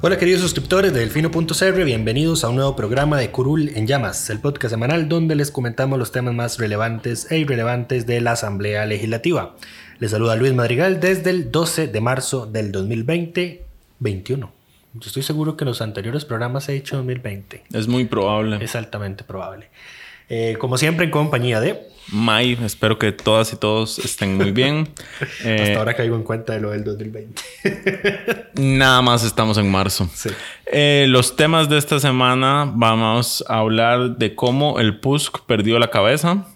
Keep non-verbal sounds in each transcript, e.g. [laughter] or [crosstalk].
Hola queridos suscriptores de Delfino.cr, bienvenidos a un nuevo programa de Curul en Llamas, el podcast semanal donde les comentamos los temas más relevantes e irrelevantes de la Asamblea Legislativa. Les saluda Luis Madrigal desde el 12 de marzo del 2020-21. Yo estoy seguro que los anteriores programas he hecho 2020. Es muy probable. Es altamente probable. Eh, como siempre en compañía de... May, espero que todas y todos estén muy bien. [laughs] Eh, Hasta ahora caigo en cuenta de lo del 2020. [laughs] nada más estamos en marzo. Sí. Eh, los temas de esta semana vamos a hablar de cómo el PUSC perdió la cabeza.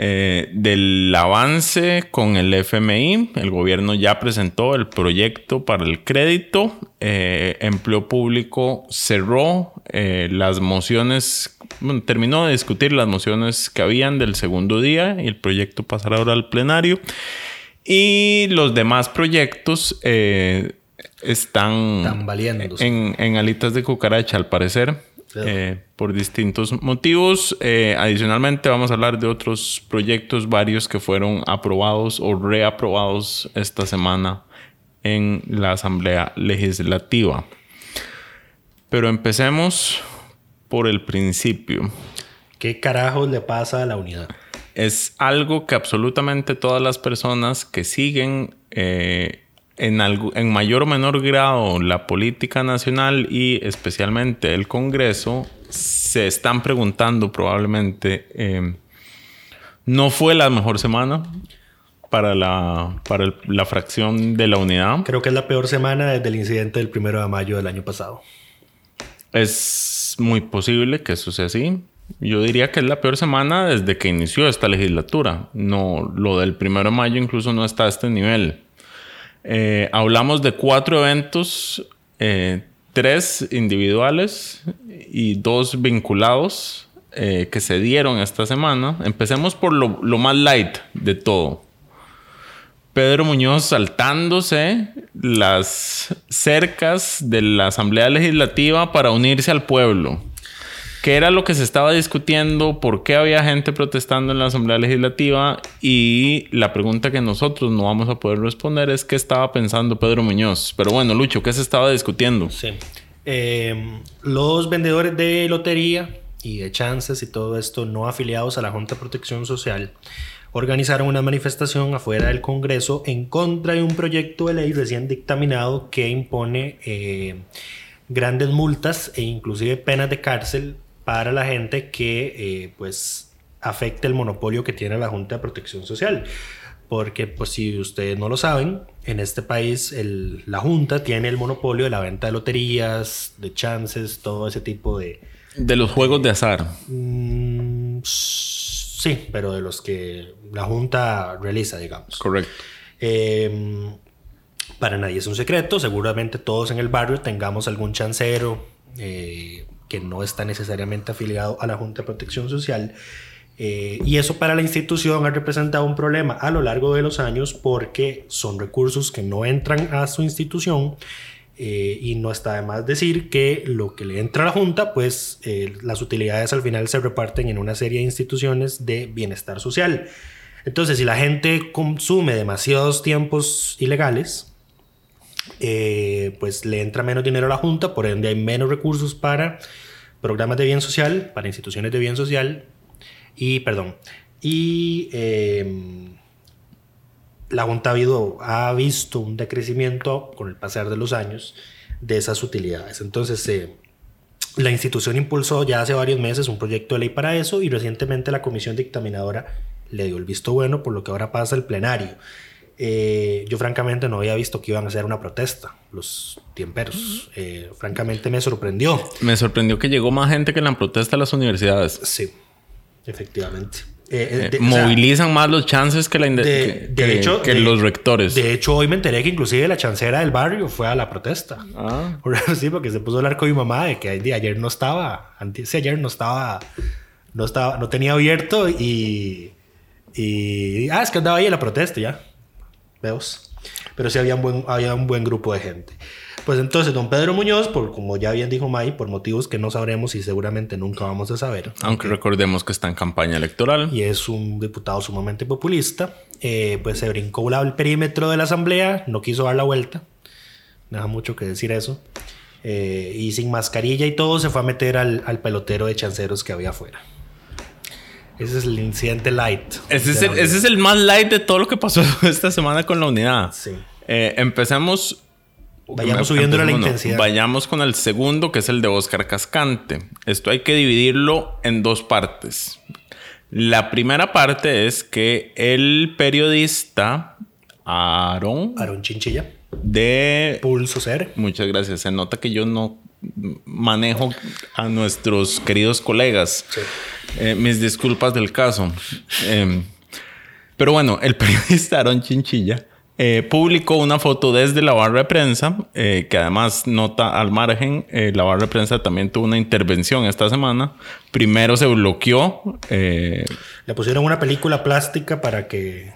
Eh, del avance con el FMI. El gobierno ya presentó el proyecto para el crédito. Eh, empleo público cerró eh, las mociones, bueno, terminó de discutir las mociones que habían del segundo día y el proyecto pasará ahora al plenario. Y los demás proyectos están en, en alitas de cucaracha, al parecer. Eh, por distintos motivos. Eh, adicionalmente vamos a hablar de otros proyectos varios que fueron aprobados o reaprobados esta semana en la Asamblea Legislativa. Pero empecemos por el principio. ¿Qué carajos le pasa a la unidad? Es algo que absolutamente todas las personas que siguen eh, en, mayor o menor grado la política nacional y especialmente el Congreso se están preguntando probablemente, eh, ¿no fue la mejor semana para, la, para la fracción de la unidad? Creo que es la peor semana desde el incidente del primero de mayo del año pasado. Es muy posible que eso sea así. Yo diría que es la peor semana desde que inició esta legislatura. No, lo del primero de mayo incluso no está a este nivel. Eh, hablamos de cuatro eventos, eh, tres individuales y dos vinculados eh, que se dieron esta semana. Empecemos por lo, más light de todo. Pedro Muñoz saltándose las cercas de la Asamblea Legislativa para unirse al pueblo qué era lo que se estaba discutiendo, por qué había gente protestando en la Asamblea Legislativa y la pregunta que nosotros no vamos a poder responder es qué estaba pensando Pedro Muñoz. Pero bueno, Lucho, ¿qué se estaba discutiendo? Sí. Eh, los vendedores de lotería y de chances y todo esto no afiliados a la Junta de Protección Social organizaron una manifestación afuera del Congreso en contra de un proyecto de ley recién dictaminado que impone eh, grandes multas e inclusive penas de cárcel para la gente que eh, pues afecte el monopolio que tiene la Junta de Protección Social. Porque pues si ustedes no lo saben, en este país la Junta tiene el monopolio de la venta de loterías, de chances, todo ese tipo de... De los juegos de azar. Mm, sí, pero de los que la Junta realiza, digamos. Correcto. Em, para nadie es un secreto, seguramente todos en el barrio tengamos algún chancero, eh, que no está necesariamente afiliado a la Junta de Protección Social. Eh, y eso para la institución ha representado un problema a lo largo de los años porque son recursos que no entran a su institución eh, y no está de más decir que lo que le entra a la Junta, pues eh, las utilidades al final se reparten en una serie de instituciones de bienestar social. Entonces, si la gente consume demasiados tiempos ilegales, eh, pues le entra menos dinero a la Junta, por ende hay menos recursos para programas de bien social, para instituciones de bien social y, perdón, y em, la Junta ha, habido, ha visto un decrecimiento con el pasar de los años de esas utilidades. Entonces, eh, la institución impulsó ya hace varios meses un proyecto de ley para eso y recientemente la comisión dictaminadora le dio el visto bueno, por lo que ahora pasa el plenario. Eh, yo francamente no había visto que iban a hacer una protesta, los tiemperos. Eh, francamente me sorprendió. Me sorprendió que llegó más gente que en la protesta a las universidades. Sí, efectivamente. Eh, movilizan más los chances que, la de, que, hecho, que los rectores. De hecho, hoy me enteré que inclusive la chancera del barrio fue a la protesta. Ah. Sí, porque se puso a hablar con mi mamá de que ayer no estaba, antes ayer no estaba, no estaba, no tenía abierto y, y ah, es que andaba ahí en la protesta ya. Veos. Pero sí había un buen, había un buen grupo de gente. Pues entonces, don Pedro Muñoz, por, como ya bien dijo May, por motivos que no sabremos y seguramente nunca vamos a saber. Aunque recordemos que está en campaña electoral. Y es un diputado sumamente populista. Eh, pues se brincó el perímetro de la asamblea, no quiso dar la vuelta. Deja mucho que decir eso. Eh, y sin mascarilla y todo, se fue a meter al, al pelotero de chanceros que había afuera. Ese es el incidente light. Ese es, el, ese es, el, más light de todo lo que pasó [laughs] esta semana con la unidad. Sí. Eh, empecemos Vayamos subiendo la intensidad. Vayamos con el segundo, que es el de Oscar Cascante. Esto hay que dividirlo en dos partes. La primera parte es que el periodista Aaron. Aaron Chinchilla. De. Pulso Ser. Muchas gracias. Se nota que yo no manejo a nuestros queridos colegas. Eh, mis disculpas del caso. Em, pero bueno, el [laughs] periodista Aaron Chinchilla eh, publicó una foto desde la barra de prensa, eh, que además nota al margen, eh, la barra de prensa también tuvo una intervención esta semana. Primero se bloqueó. Le pusieron una película plástica para que...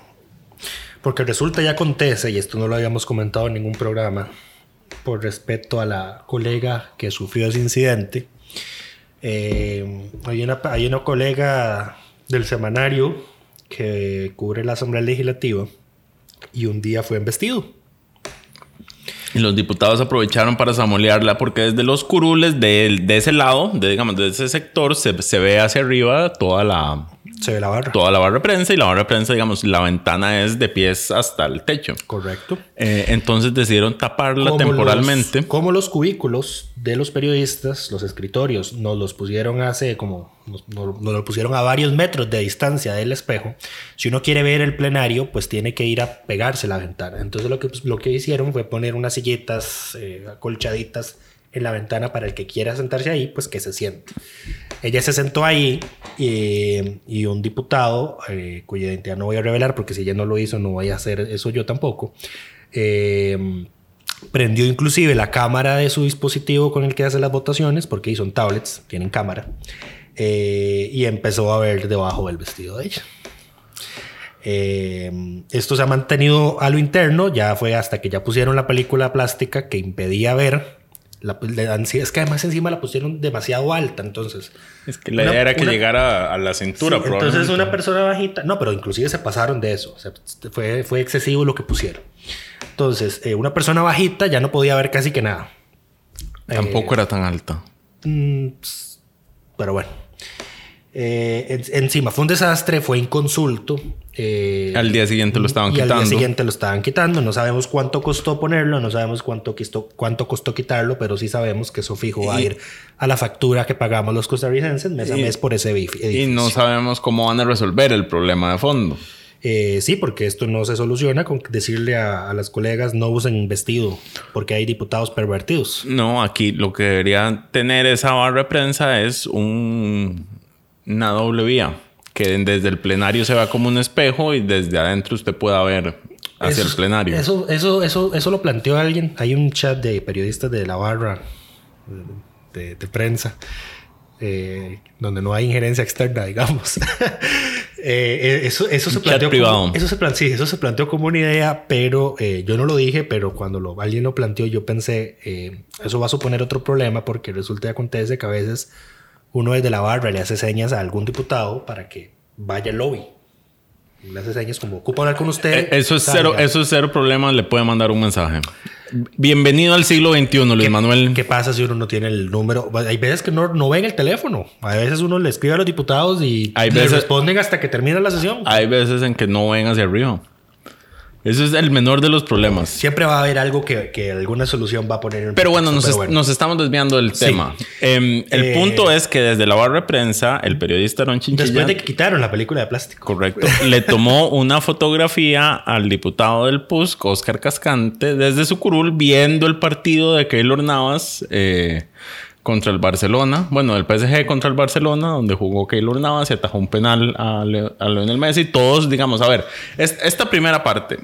Porque resulta y acontece, y esto no lo habíamos comentado en ningún programa, por respeto a la colega que sufrió ese incidente. hay, una, hay una colega del semanario que cubre la Asamblea Legislativa y un día fue embestido. Y los diputados aprovecharon para samolearla porque desde los curules de, de ese lado, de, digamos, de ese sector, se, se ve hacia arriba toda la, se ve la barra. Toda la barra de prensa y la barra de prensa, digamos, la ventana es de pies hasta el techo. Correcto. Eh, entonces decidieron taparla temporalmente. como los cubículos de los periodistas, los escritorios, nos los pusieron hace como, nos, lo pusieron a varios metros de distancia del espejo. Si uno quiere ver el plenario, pues tiene que ir a pegarse la ventana. Entonces lo que, pues, lo que hicieron fue poner unas sillitas eh, acolchaditas en la ventana para el que quiera sentarse ahí, pues que se siente. Ella se sentó ahí y, un diputado, eh, cuya identidad no voy a revelar porque si ella no lo hizo no voy a hacer eso yo tampoco, eh, prendió inclusive la cámara de su dispositivo con el que hace las votaciones, porque son tablets, tienen cámara, eh, y empezó a ver debajo del vestido de ella. esto se ha mantenido a lo interno, ya fue hasta que ya pusieron la película plástica que impedía ver la, es que además encima la pusieron demasiado alta, entonces. Es que la idea era que llegara a la cintura, Entonces una persona bajita, no, pero inclusive se pasaron de eso, fue, fue excesivo lo que pusieron. Entonces, eh, una persona bajita ya no podía ver casi que nada. Tampoco era tan alta. Mm, pero bueno. Eh, encima fue un desastre, fue inconsulto. Eh, al día siguiente lo estaban quitando. Al día siguiente lo estaban quitando. No sabemos cuánto costó ponerlo, no sabemos cuánto costó, cuánto costó quitarlo, pero sí sabemos que eso fijo va a ir a la factura que pagamos los costarricenses mes a mes por ese edificio. Y no sabemos cómo van a resolver el problema de fondo. Eh, sí, porque esto no se soluciona con decirle a, a, las colegas no usen vestido, porque hay diputados pervertidos. No, aquí lo que debería tener esa barra de prensa es un una doble vía. Que desde el plenario se vea como un espejo y desde adentro usted pueda ver hacia el plenario. Eso, eso, eso, eso lo planteó alguien. Hay un chat de periodistas de la barra de, prensa. Eh, donde no hay injerencia externa, digamos. [laughs] Eh, eh, eso, eso, se planteó como, eso, se sí, eso se planteó como una idea, pero yo no lo dije, pero cuando lo, alguien lo planteó, yo pensé, eso va a suponer otro problema porque resulta y acontece que a veces uno desde la barra le hace señas a algún diputado para que vaya al lobby. Le hace señas como, ocupo hablar con usted. Eh, eso es, cero, eso es cero problema, le puede mandar un mensaje. Bienvenido al siglo XXI, Luis Manuel. ¿Qué pasa si uno no tiene el número? Hay veces que no, no ven el teléfono. Hay veces uno le escribe a los diputados y hay le responden hasta que termina la sesión. Hay veces en que no ven hacia arriba. Eso es el menor de los problemas. Siempre va a haber algo que, que alguna solución va a poner en Pero bueno, nos, pero nos estamos desviando del Sí. tema. Em, el Eh, punto es que desde la barra de prensa, el periodista Ron Chinchilla... Después de que quitaron la película de plástico. Correcto. Le tomó una fotografía al diputado del PUSC, Oscar Cascante, desde su curul viendo el partido de Keylor Navas eh, contra el Barcelona. Bueno, el PSG contra el Barcelona, donde jugó Keylor Navas y atajó un penal a, Le- a Lionel Messi. Todos, digamos, a ver, es- esta primera parte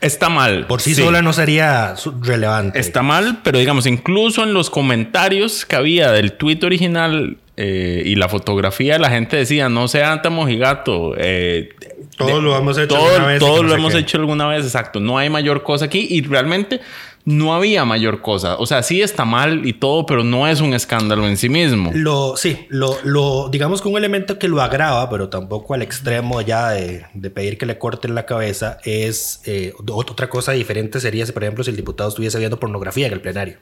está mal. Por sí, sola no sería relevante. Está mal, pero digamos, incluso en los comentarios que había del tweet original eh, y la fotografía, la gente decía, no sea tan mojigato. eh, Todos lo hemos hecho todo- alguna vez Todos no lo hemos qué. hecho alguna vez, exacto. No hay mayor cosa aquí y realmente no había mayor cosa. O sea, sí está mal y todo, pero no es un escándalo en sí mismo. Lo, sí, lo, lo, digamos que un elemento que lo agrava, pero tampoco al extremo ya de, de pedir que le corten la cabeza, es eh, ot- otra cosa diferente sería, si, por ejemplo, si el diputado estuviese viendo pornografía en el plenario.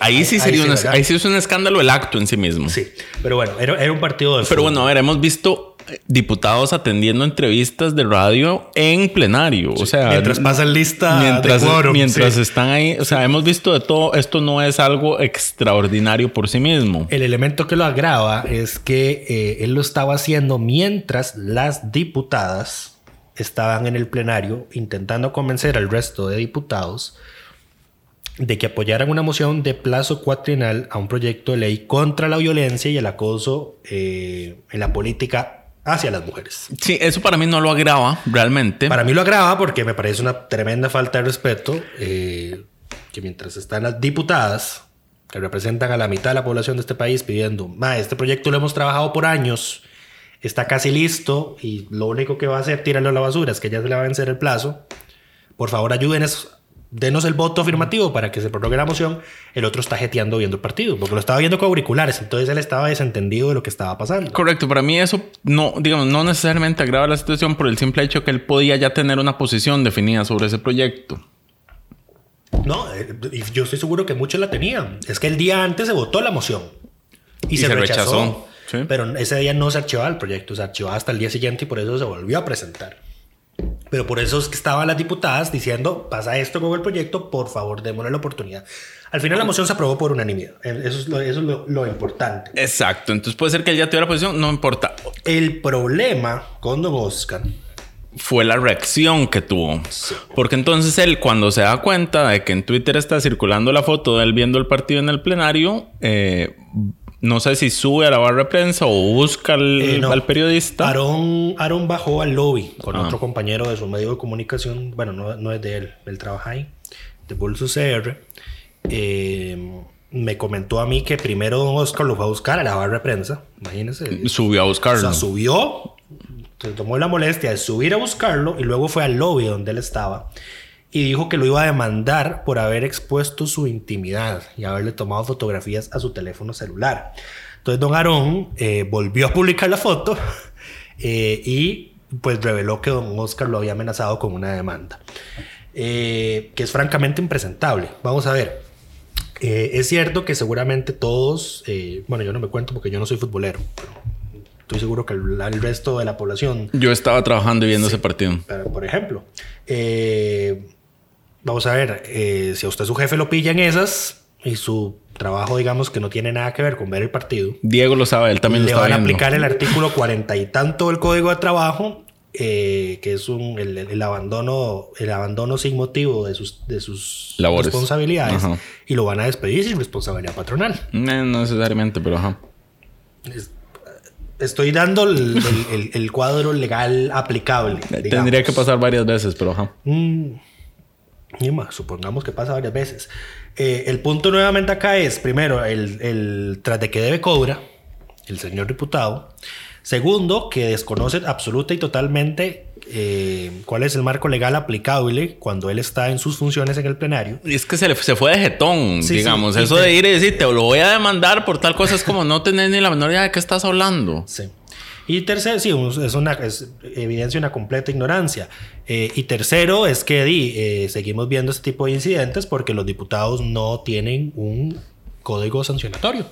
Ahí, sí sería un ¿verdad? ahí sí es un escándalo el acto en sí mismo. Sí, pero bueno, era, era un partido de Pero fútbol. bueno, a ver, hemos visto diputados atendiendo entrevistas de radio en plenario. O sea, mientras pasan lista mientras, de quórum, mientras sí. están ahí, o sea, hemos visto de todo. Esto no es algo extraordinario por sí mismo. El elemento que lo agrava es que eh, él lo estaba haciendo mientras las diputadas estaban en el plenario intentando convencer al resto de diputados de que apoyaran una moción de plazo cuatrienal a un proyecto de ley contra la violencia y el acoso eh, en la política hacia las mujeres. Sí, eso para mí no lo agrava realmente. Para mí lo agrava porque me parece una tremenda falta de respeto eh, que mientras están las diputadas que representan a la mitad de la población de este país pidiendo, "Ma, este proyecto lo hemos trabajado por años, está casi listo y lo único que va a hacer tirarlo a la basura es que ya se le va a vencer el plazo. Por favor, ayúdenos, denos el voto afirmativo para que se prorrogue la moción. El otro está jeteando viendo el partido, porque lo estaba viendo con auriculares, entonces él estaba desentendido de lo que estaba pasando. Correcto, para mí eso no, digamos, no necesariamente agrava la situación por el simple hecho que él podía ya tener una posición definida sobre ese proyecto. No, eh, yo estoy seguro que muchos la tenían. Es que el día antes se votó la moción y, Y se, se rechazó. rechazó, sí. Pero ese día no se archivaba el proyecto, se archivaba hasta el día siguiente y por eso se volvió a presentar. Pero por eso es que estaban las diputadas diciendo, pasa esto con el proyecto, por favor, démosle la oportunidad. Al final la moción se aprobó por unanimidad. Eso es lo, eso es lo- lo importante. Exacto, entonces puede ser que él ya tuviera posición, no importa. El problema con Don Oscar fue la reacción que tuvo. Porque entonces él, cuando se da cuenta de que en Twitter está circulando la foto de él viendo el partido en el plenario, eh, no sé si sube a la barra de prensa o busca al, Eh, no. al periodista. Aaron, Aaron bajó al lobby con Ah. otro compañero de su medio de comunicación. Bueno, no, no es de él, él trabaja ahí, de Pulso CR. Eh, me comentó a mí que primero Don Oscar lo fue a buscar a la barra de prensa. Imagínense. Subió a O buscarlo. sea, subió, se tomó la molestia de subir a buscarlo y luego fue al lobby donde él estaba y dijo que lo iba a demandar por haber expuesto su intimidad y haberle tomado fotografías a su teléfono celular. Entonces, don Aarón eh, volvió a publicar la foto [laughs] eh, y pues reveló que don Oscar lo había amenazado con una demanda, eh, que es francamente impresentable. Vamos a ver. Eh, es cierto que seguramente todos, eh, bueno, yo no me cuento porque yo no soy futbolero, pero estoy seguro que el, el resto de la población, Yo estaba trabajando y viendo ese partido. pero, por ejemplo, eh, vamos a ver, eh, si a usted su jefe lo pilla en esas y su trabajo, digamos, que no tiene nada que ver con ver el partido, Diego lo sabe, él también le lo van estaba a viendo. aplicar el artículo cuarenta y tanto del Código de Trabajo, eh, que es un, el, el abandono, el abandono sin motivo de sus, de sus Labores. responsabilidades, Ajá. y lo van a despedir sin responsabilidad patronal. No, no necesariamente, pero ajá. Estoy dando el, el- el- cuadro legal aplicable. [laughs] Eh, digamos. Tendría que pasar varias veces, pero ajá. Mm, y más, supongamos que pasa varias veces. Eh, el punto nuevamente acá es, primero, el, el tras de que debe cobra el señor diputado. Segundo, que desconoce absoluta y totalmente eh, cuál es el marco legal aplicable cuando él está en sus funciones en el plenario. Y es que se, le, se fue de jetón, Sí, digamos. sí, Eso te- de ir y decir, te lo voy a demandar por tal cosa es como no tener ni la menor idea de qué estás hablando. Sí. Y tercero, sí, es una es evidencia una completa ignorancia. Eh, y tercero es que di, eh, seguimos viendo este tipo de incidentes porque los diputados no tienen un código sancionatorio.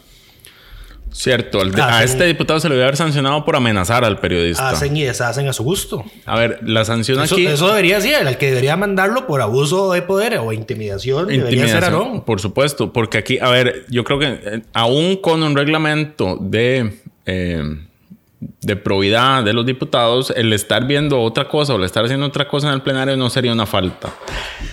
Cierto, Hacen- a este diputado se le debe haber sancionado por amenazar al periodista. Hacen y deshacen a su gusto. A ver, la sanción Eso, aquí. eso debería ser, el que debería mandarlo por abuso de poder o intimidación, debería ser Intimidación, Aarón. Por supuesto, porque aquí, a ver, yo creo que eh, aún con un reglamento de, eh, de probidad de los diputados, el estar viendo otra cosa o el estar haciendo otra cosa en el plenario no sería una falta.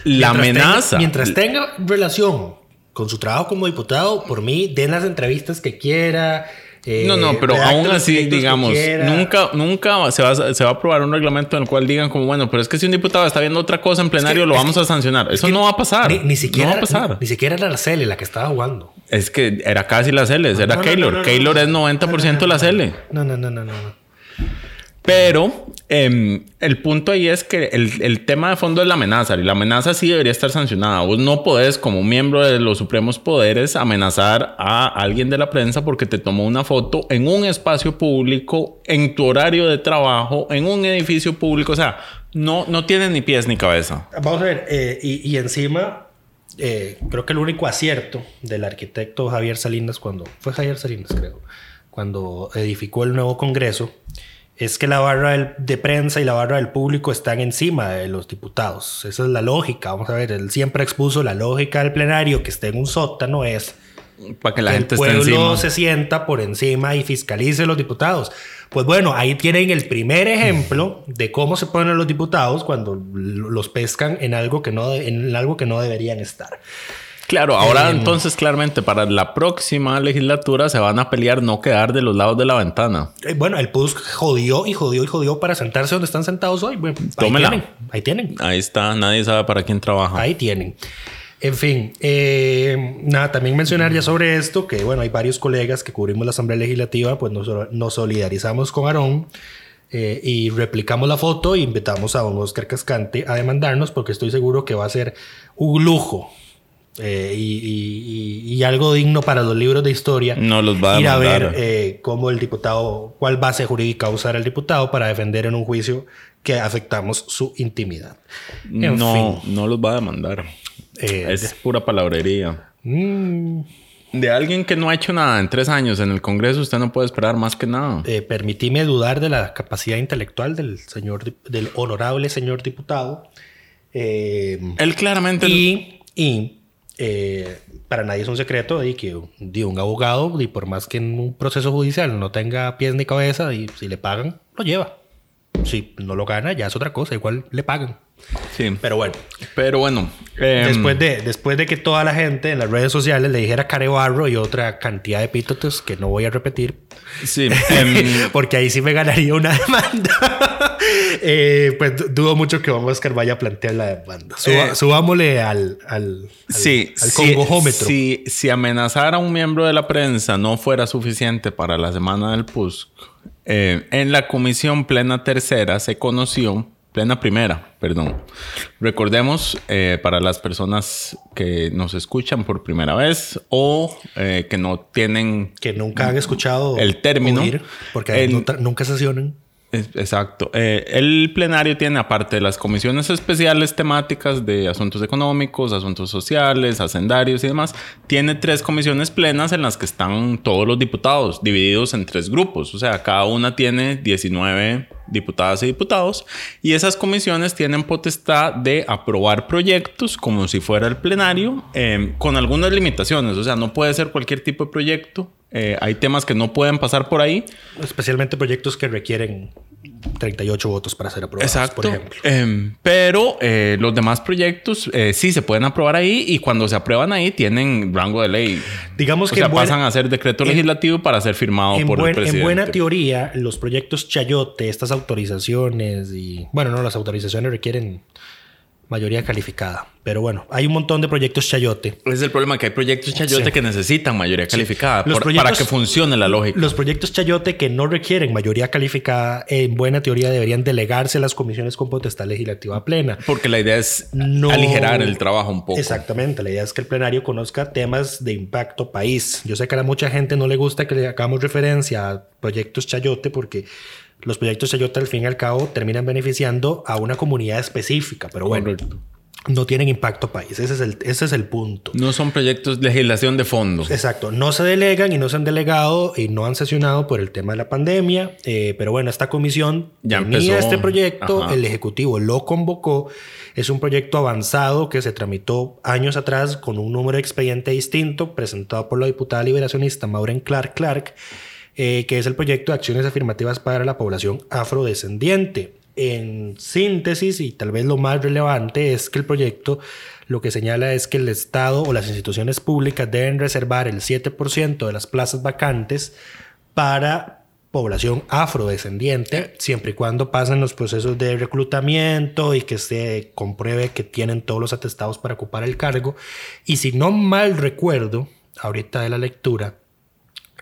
La Mientras amenaza. tenga- mientras tenga relación con su trabajo como diputado, por mí, den las entrevistas que quiera. Eh, No, no, pero aún así, digamos, nunca, nunca se va, a- se va a aprobar un reglamento en el cual digan como, bueno, pero es que si un diputado está viendo otra cosa en plenario, lo vamos a sancionar. Es Eso no va a pasar. Ni, ni siquiera, no va a pasar. Ni, ni siquiera era la Cele la que estaba jugando. Es que era casi la Celes, era Keylor. Keylor es 90% la Cele. No, no, no, no, no. Pero em, el punto ahí es que el, el tema de fondo es la amenaza. Y la amenaza sí debería estar sancionada. Vos no podés, como miembro de los supremos poderes, amenazar a alguien de la prensa porque te tomó una foto en un espacio público, en tu horario de trabajo, en un edificio público. O sea, no, no tiene ni pies ni cabeza. Vamos a ver, eh, y, y encima, eh, creo que el único acierto del arquitecto Javier Salinas, cuando fue Javier Salinas, creo, cuando edificó el nuevo Congreso, es que la barra del- de prensa y la barra del público están encima de los diputados. Esa es la lógica. Vamos a ver, él siempre expuso la lógica del plenario que esté en un sótano es Para que la que gente el esté pueblo encima. se sienta por encima y fiscalice los diputados. Pues bueno, ahí tienen el primer ejemplo de cómo se ponen los diputados cuando los pescan en algo que no, en algo que no deberían estar. Claro, ahora Em, entonces claramente para la próxima legislatura se van a pelear no quedar de los lados de la ventana. Eh, Bueno, el PUSC jodió y jodió y jodió para sentarse donde están sentados hoy. Bueno, ahí Tómela. tienen. Ahí tienen. Ahí está, nadie sabe para quién trabaja. Ahí tienen. En fin, eh, nada, también mencionar ya sobre esto que, bueno, hay varios colegas que cubrimos la Asamblea Legislativa, pues nos, nos solidarizamos con Aarón eh, y replicamos la foto e invitamos a don Oscar Cascante a demandarnos porque estoy seguro que va a ser un lujo eh, y, y- y- y algo digno para los libros de historia. No los va a Ir a ver eh, cómo el diputado, cuál base jurídica usar el diputado para defender en un juicio que afectamos su intimidad. En no, fin. no los va a demandar. Eh, es pura palabrería. Mm, De alguien que no ha hecho nada en tres años en el Congreso, usted no puede esperar más que nada. eh, permitíme dudar de la capacidad intelectual del señor, del honorable señor diputado. Eh, Él claramente... y y, eh, para nadie es un secreto de que de un abogado, y por más que en un proceso judicial no tenga pies ni cabeza, y si le pagan, lo lleva. Si no lo gana, ya es otra cosa, igual le pagan. Sí. Pero bueno, Pero bueno. em, después, de, después de que toda la gente en las redes sociales le dijera carebarro y otra cantidad de epítetos que no voy a repetir, Sí. [laughs] em, porque ahí sí me ganaría una [laughs] demanda. Eh, pues du- dudo mucho que Don Oscar vaya a plantear la demanda. Suba- Eh, subámosle al, al, al, sí. al congojómetro. Si, si amenazar a un miembro de la prensa no fuera suficiente para la semana del PUSC, eh, en la comisión plena tercera se conoció, plena primera, perdón. Recordemos, eh, para las personas que nos escuchan por primera vez o eh, que no tienen Que nunca han escuchado El término. oír, porque El- no nunca sesionan. Exacto. Eh, el plenario tiene, aparte de las comisiones especiales temáticas de asuntos económicos, asuntos sociales, hacendarios y demás, tiene tres comisiones plenas en las que están todos los diputados, divididos en tres grupos. O sea, cada una tiene 19 diputadas y diputados, y esas comisiones tienen potestad de aprobar proyectos como si fuera el plenario, eh, con algunas limitaciones. O sea, no puede ser cualquier tipo de proyecto. Eh, hay temas que no pueden pasar por ahí. Especialmente proyectos que requieren 38 votos para ser aprobados, Exacto. por ejemplo. Em, pero eh, los demás proyectos eh, sí se pueden aprobar ahí y cuando se aprueban ahí tienen rango de ley. Digamos o que sea, pasan a ser decreto en- legislativo para ser firmado por buen- el presidente. en buena teoría, los proyectos chayote, estas autorizaciones y... Bueno, no, las autorizaciones requieren mayoría calificada. Pero bueno, hay un montón de proyectos chayote. Ese es el problema, que hay proyectos chayote Sí. que necesitan mayoría calificada Los por- proyectos- para que funcione la lógica. Los proyectos chayote que no requieren mayoría calificada, en buena teoría deberían delegarse a las comisiones con potestad legislativa plena. Porque la idea es No- aligerar el trabajo un poco. Exactamente, la idea es que el plenario conozca temas de impacto país. Yo sé que a mucha gente no le gusta que le hagamos referencia a proyectos chayote porque los proyectos chayote al fin y al cabo terminan beneficiando a una comunidad específica, pero bueno. Correcto. no tienen impacto país. Ese es el, ese es el punto. No son proyectos de legislación de fondo. Exacto. No se delegan y no se han delegado y no han sesionado por el tema de la pandemia. Eh, pero bueno, esta comisión Ya tenía empezó. este proyecto, Ajá. el Ejecutivo lo convocó. Es un proyecto avanzado que se tramitó años atrás con un número de expediente distinto, presentado por la diputada liberacionista Maureen Clark Clark, eh, que es el proyecto de acciones afirmativas para la población afrodescendiente. En síntesis, y tal vez lo más relevante, es que el proyecto lo que señala es que el Estado o las instituciones públicas deben reservar el 7% de las plazas vacantes para población afrodescendiente, siempre y cuando pasen los procesos de reclutamiento y que se compruebe que tienen todos los atestados para ocupar el cargo. Y si no mal recuerdo, ahorita de la lectura,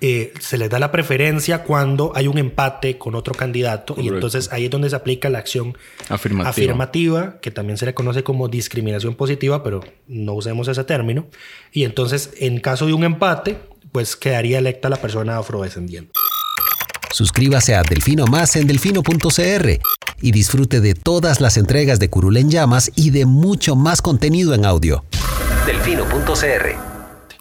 eh, se les da la preferencia cuando hay un empate con otro candidato y entonces ahí es donde se aplica la acción Afirmativa. afirmativa, que también se le conoce como discriminación positiva, pero no usemos ese término. Y entonces, en caso de un empate, pues quedaría electa la persona afrodescendiente. Suscríbase a Delfino Más en delfino.cr y disfrute de todas las entregas de Curul en Llamas y de mucho más contenido en audio. Delfino.cr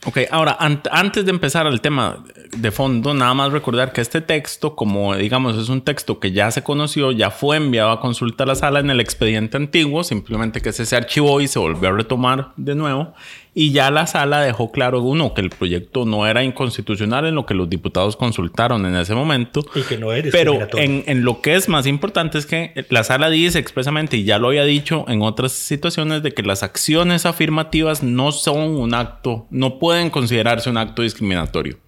Ok, ahora, ant- antes de empezar al tema de fondo, nada más recordar que este texto, como digamos, es un texto que ya se conoció, ya fue enviado a consulta a la sala en el expediente antiguo, simplemente que ese se archivó y se volvió a retomar de nuevo. Y ya la sala dejó claro, uno, que el proyecto no era inconstitucional en lo que los diputados consultaron en ese momento. Y que no es Pero en, en lo que es más importante es que la sala dice expresamente, y ya lo había dicho en otras situaciones, de que las acciones afirmativas no son un acto, no pueden considerarse un acto discriminatorio.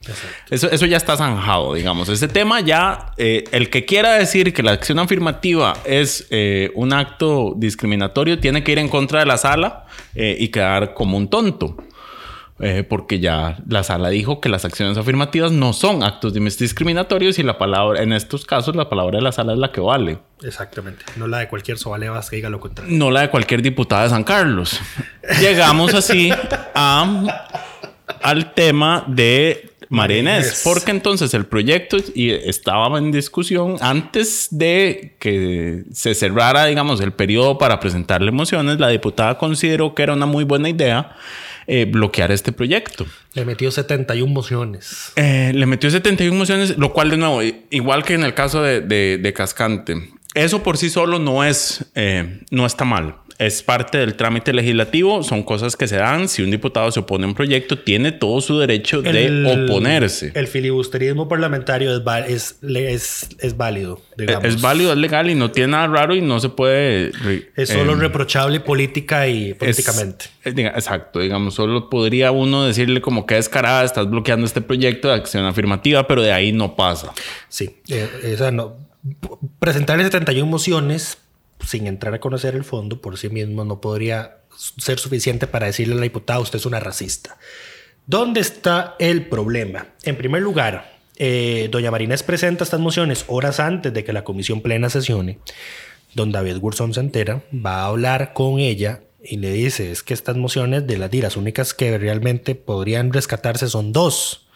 Eso, eso ya está zanjado, digamos. Ese tema ya, eh, el que quiera decir que la acción afirmativa es eh, un acto discriminatorio, tiene que ir en contra de la sala eh, y quedar como un tonto. Eh, porque ya la sala dijo que las acciones afirmativas no son actos dis- discriminatorios y la palabra, en estos casos, la palabra de la sala es la que vale, Exactamente. No la de cualquier sobalevas que diga lo contrario. no la de cualquier diputada de San Carlos. Llegamos así a, al tema de María Inés, Inés. porque entonces el proyecto y estaba en discusión antes de que se cerrara, digamos, el periodo para presentarle mociones. La diputada consideró que era una muy buena idea eh, bloquear este proyecto. Le metió 71 mociones. Eh, le metió 71 mociones, lo cual de nuevo, igual que en el caso de, de- de Cascante, eso por sí solo no es, eh, no está mal. Es parte del trámite legislativo, son cosas que se dan. Si un diputado se opone a un proyecto, tiene todo su derecho de oponerse. El filibusterismo parlamentario es, es, es, es válido. Es- digamos. es válido, es legal y no tiene nada raro y no se puede... Es solo eh, reprochable política y políticamente. diga- exacto, digamos, solo podría uno decirle como que descarada, estás bloqueando este proyecto de acción afirmativa, pero de ahí no pasa. Sí, eh, o sea, no, presentarle 71 mociones sin entrar a conocer el fondo por sí mismo no podría ser suficiente para decirle a la diputada usted es una racista. ¿Dónde está el problema? En primer lugar, eh, doña Marinés presenta estas mociones horas antes de que la comisión plena sesione. Don David Gurzón se entera, va a hablar con ella y le dice, es que estas mociones de las las únicas que realmente podrían rescatarse son dos.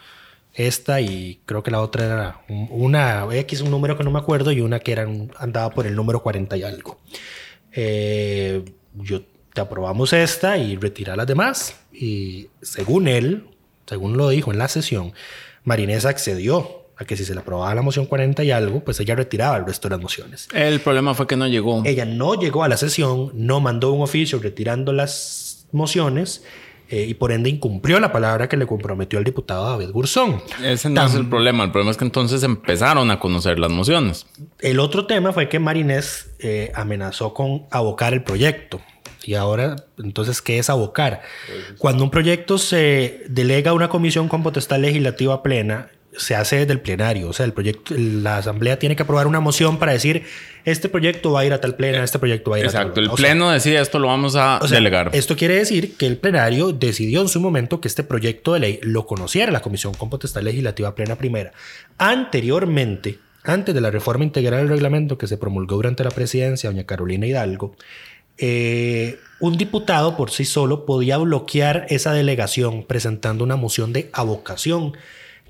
Esta y creo que la otra era un- una X, un número que no me acuerdo, y una que era andaba por el número 40 y algo. Eh, yo te aprobamos esta y retira las demás. Y según él, según lo dijo en la sesión, Marinés accedió a que si se le aprobaba la moción 40 y algo, pues ella retiraba el resto de las mociones. El problema fue que no llegó. Ella no llegó a la sesión, no mandó un oficio retirando las mociones eh, y por ende incumplió la palabra que le comprometió al diputado David Gurzón. Ese no es el problema. El problema es que entonces empezaron a conocer las mociones. El otro tema fue que Marinés eh, amenazó con abocar el proyecto. Y ahora, entonces, ¿qué es abocar? Cuando un proyecto se delega a una comisión con potestad legislativa plena, se hace desde el plenario. O sea, el proyecto, la asamblea tiene que aprobar una moción para decir, este proyecto va a ir a tal plena, este proyecto va a ir a Exacto. tal El O sea, pleno decide esto lo vamos a o sea, delegar. Esto quiere decir que el plenario decidió en su momento que este proyecto de ley lo conociera la Comisión con Potestad Legislativa Plena Primera. Anteriormente, antes de la reforma integral del reglamento que se promulgó durante la presidencia, doña Carolina Hidalgo, eh, un diputado por sí solo podía bloquear esa delegación presentando una moción de avocación,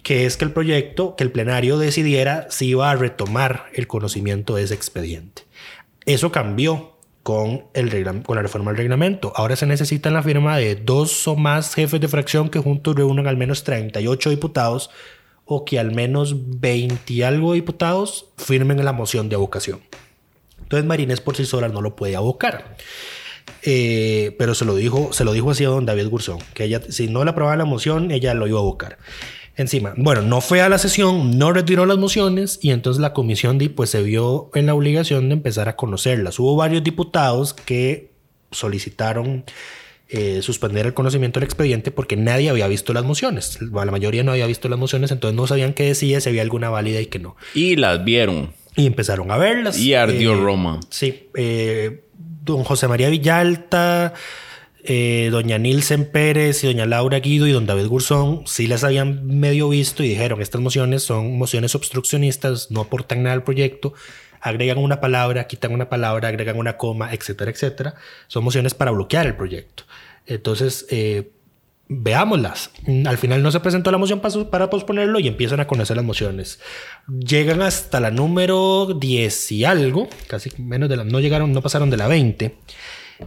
que es que el proyecto, que el plenario decidiera si iba a retomar el conocimiento de ese expediente. Eso cambió con, el con la reforma del reglamento. Ahora se necesita la firma de dos o más jefes de fracción que juntos reúnan al menos 38 diputados o que al menos 20 y algo diputados firmen la moción de abocación. Entonces Marinés por sí sola no lo puede abocar. Eh, pero se lo dijo, se lo dijo así a don David Gurzón, que ella, si no le aprobaba la moción, ella lo iba a abocar. Encima, bueno, no fue a la sesión, no retiró las mociones y entonces la comisión de, pues, se vio en la obligación de empezar a conocerlas. Hubo varios diputados que solicitaron eh, suspender el conocimiento del expediente porque nadie había visto las mociones. La mayoría no había visto las mociones, entonces no sabían qué decía, si había alguna válida y que no. Y las vieron. Y empezaron a verlas. Y ardió Eh, Roma. Sí. eh, don José María Villalta, eh, doña Nilsen Pérez y doña Laura Guido y don David Gurzón sí las habían medio visto y dijeron, estas mociones son mociones obstruccionistas, no aportan nada al proyecto, agregan una palabra, quitan una palabra, agregan una coma, etcétera, etcétera. Son mociones para bloquear el proyecto. Entonces, eh, veámoslas. Mm, Al final no se presentó la moción para posponerlo y empiezan a conocer las mociones. Llegan hasta la número 10 y algo, casi menos de la, no llegaron, no pasaron de la 20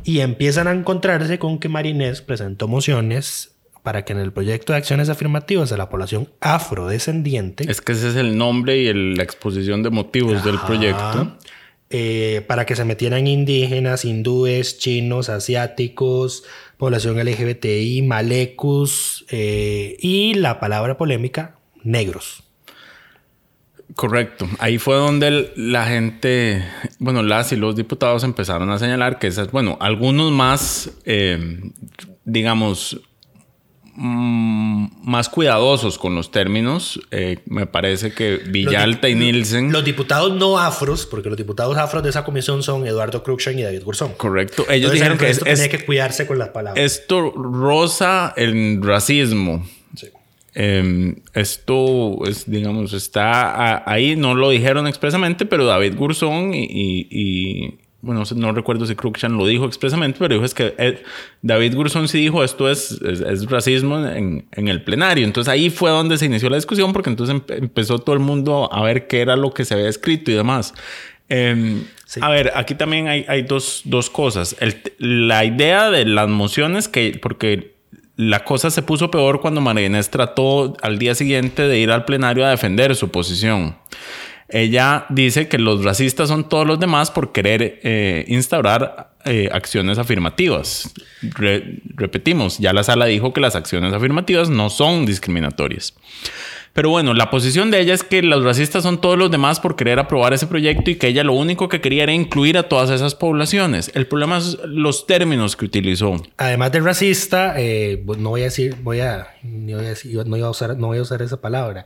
y empiezan a encontrarse con que Marinés presentó mociones para que en el proyecto de acciones afirmativas de la población afrodescendiente Es que ese es el nombre y el- la exposición de motivos del proyecto. Eh, para que se metieran indígenas, hindúes, chinos, asiáticos, población LGBTI, malecus eh, y la palabra polémica, negros. Correcto. Ahí fue donde el- la gente, bueno, las y los diputados empezaron a señalar que esas, bueno, algunos más, eh, digamos, mm, más cuidadosos con los términos. Eh, me parece que Villalta y Nielsen. Los diputados no afros, porque los diputados afros de esa comisión son Eduardo Cruikshank y David Gurzón. Correcto. Ellos Entonces dijeron que es- esto es- tenía que cuidarse con las palabras. esto rosa el racismo. Eh, esto es, digamos, está a- ahí, no lo dijeron expresamente, pero David Gurzón y, y- y, bueno, no recuerdo si Cruikshank lo dijo expresamente, pero dijo es que eh, David Gurzón sí dijo esto es, es, es racismo en, en el plenario. Entonces ahí fue donde se inició la discusión, porque entonces empe- empezó todo el mundo a ver qué era lo que se había escrito y demás. Eh, Sí. A ver, aquí también hay, hay dos, dos cosas. El- la idea de las mociones, que porque la cosa se puso peor cuando María Inés trató al día siguiente de ir al plenario a defender su posición. Ella dice que los racistas son todos los demás por querer eh, instaurar eh, acciones afirmativas. Re- repetimos, ya la sala dijo que las acciones afirmativas no son discriminatorias. Pero bueno, la posición de ella es que los racistas son todos los demás por querer aprobar ese proyecto y que ella lo único que quería era incluir a todas esas poblaciones. El problema es los términos que utilizó. Además de racista, eh, no voy a decir, voy a, voy decir- no iba a usar, no voy a usar esa palabra.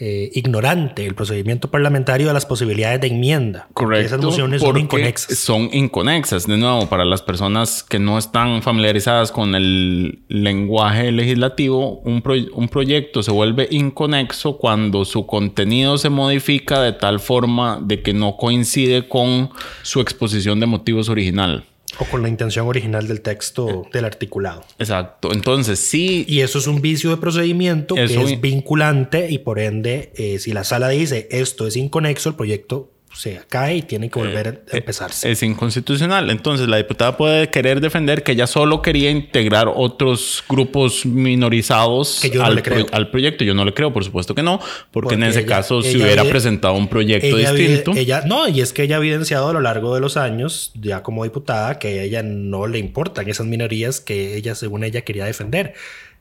Eh, ignorante el procedimiento parlamentario de las posibilidades de enmienda. Correcto. Esas mociones son inconexas. Son inconexas. De nuevo, para las personas que no están familiarizadas con el lenguaje legislativo, un, pro- un proyecto se vuelve inconexo cuando su contenido se modifica de tal forma de que no coincide con su exposición de motivos original. O con la intención original del texto del articulado. Exacto. Entonces, sí. Y eso es un vicio de procedimiento que es vinculante y por ende, eh, si la sala dice esto es inconexo, el proyecto se cae y tiene que volver a empezarse. Es inconstitucional. Entonces, la diputada puede querer defender que ella solo quería integrar otros grupos minorizados Que yo no al, le creo. al proyecto. Yo no le creo, por supuesto que no, porque, en ese ella- caso, si ella hubiera presentado un proyecto ella, distinto. ella- no, y es que ella ha evidenciado a lo largo de los años, ya como diputada, que a ella no le importan esas minorías que ella, según ella, quería defender.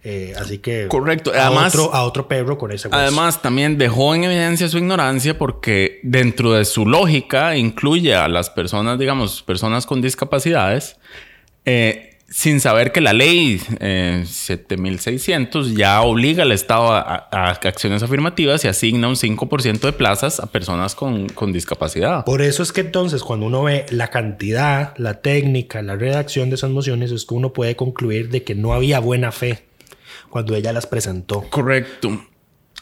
Eh, así que. Correcto. A, Además- otro, a otro perro con ese hueso. Además, también dejó en evidencia su ignorancia porque dentro de su lógica incluye a las personas, digamos, personas con discapacidades, eh, sin saber que la ley eh, 7600 ya obliga al Estado a, a- a acciones afirmativas y asigna un 5% de plazas a personas con, con discapacidad. Por eso es que entonces cuando uno ve la cantidad, la técnica, la redacción de esas mociones, es que uno puede concluir de que no había buena fe cuando ella las presentó. Correcto.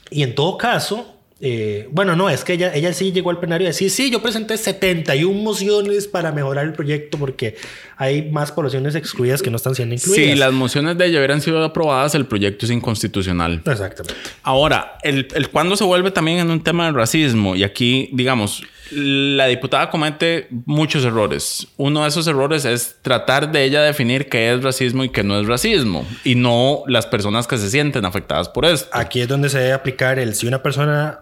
Y en todo caso, eh, bueno, no, es que ella, ella sí llegó al plenario y decir, sí, yo presenté 71 mociones para mejorar el proyecto porque hay más poblaciones excluidas que no están siendo incluidas. Si las mociones de ella hubieran sido aprobadas, el proyecto es inconstitucional. Exactamente. Ahora, el, el cuando se vuelve también en un tema del racismo, y aquí, digamos, la diputada comete muchos errores. Uno de esos errores es tratar de ella definir qué es racismo y qué no es racismo, y no las personas que se sienten afectadas por esto. Aquí es donde se debe aplicar el si una persona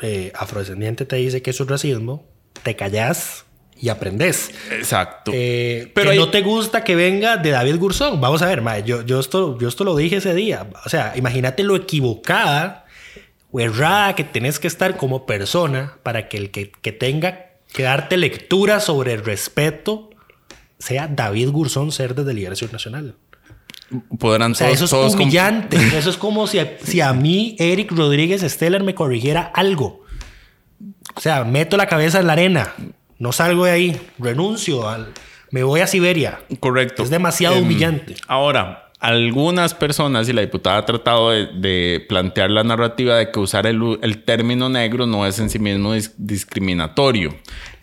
eh, afrodescendiente te dice que eso es racismo, te callas y aprendes. Exacto. Eh, Pero que hay- no te gusta que venga de David Gurzón. Vamos a ver, mae, yo, yo, esto, yo esto lo dije ese día. O sea, imagínate lo equivocada o errada que tenés que estar como persona para que el que, que tenga que darte lectura sobre el respeto sea David Gurzón, ser desde Liberación Nacional. Podrán O sea, todos, eso es humillante. [laughs] eso es como si a, si a mí, Eric Rodríguez Esteller, me corrigiera algo. O sea, meto la cabeza en la arena. No salgo de ahí. Renuncio. Al, me voy a Siberia. Correcto. Es demasiado Em, humillante. Ahora, algunas personas, y la diputada ha tratado de, plantear la narrativa de que usar el, término negro no es en sí mismo dis- discriminatorio.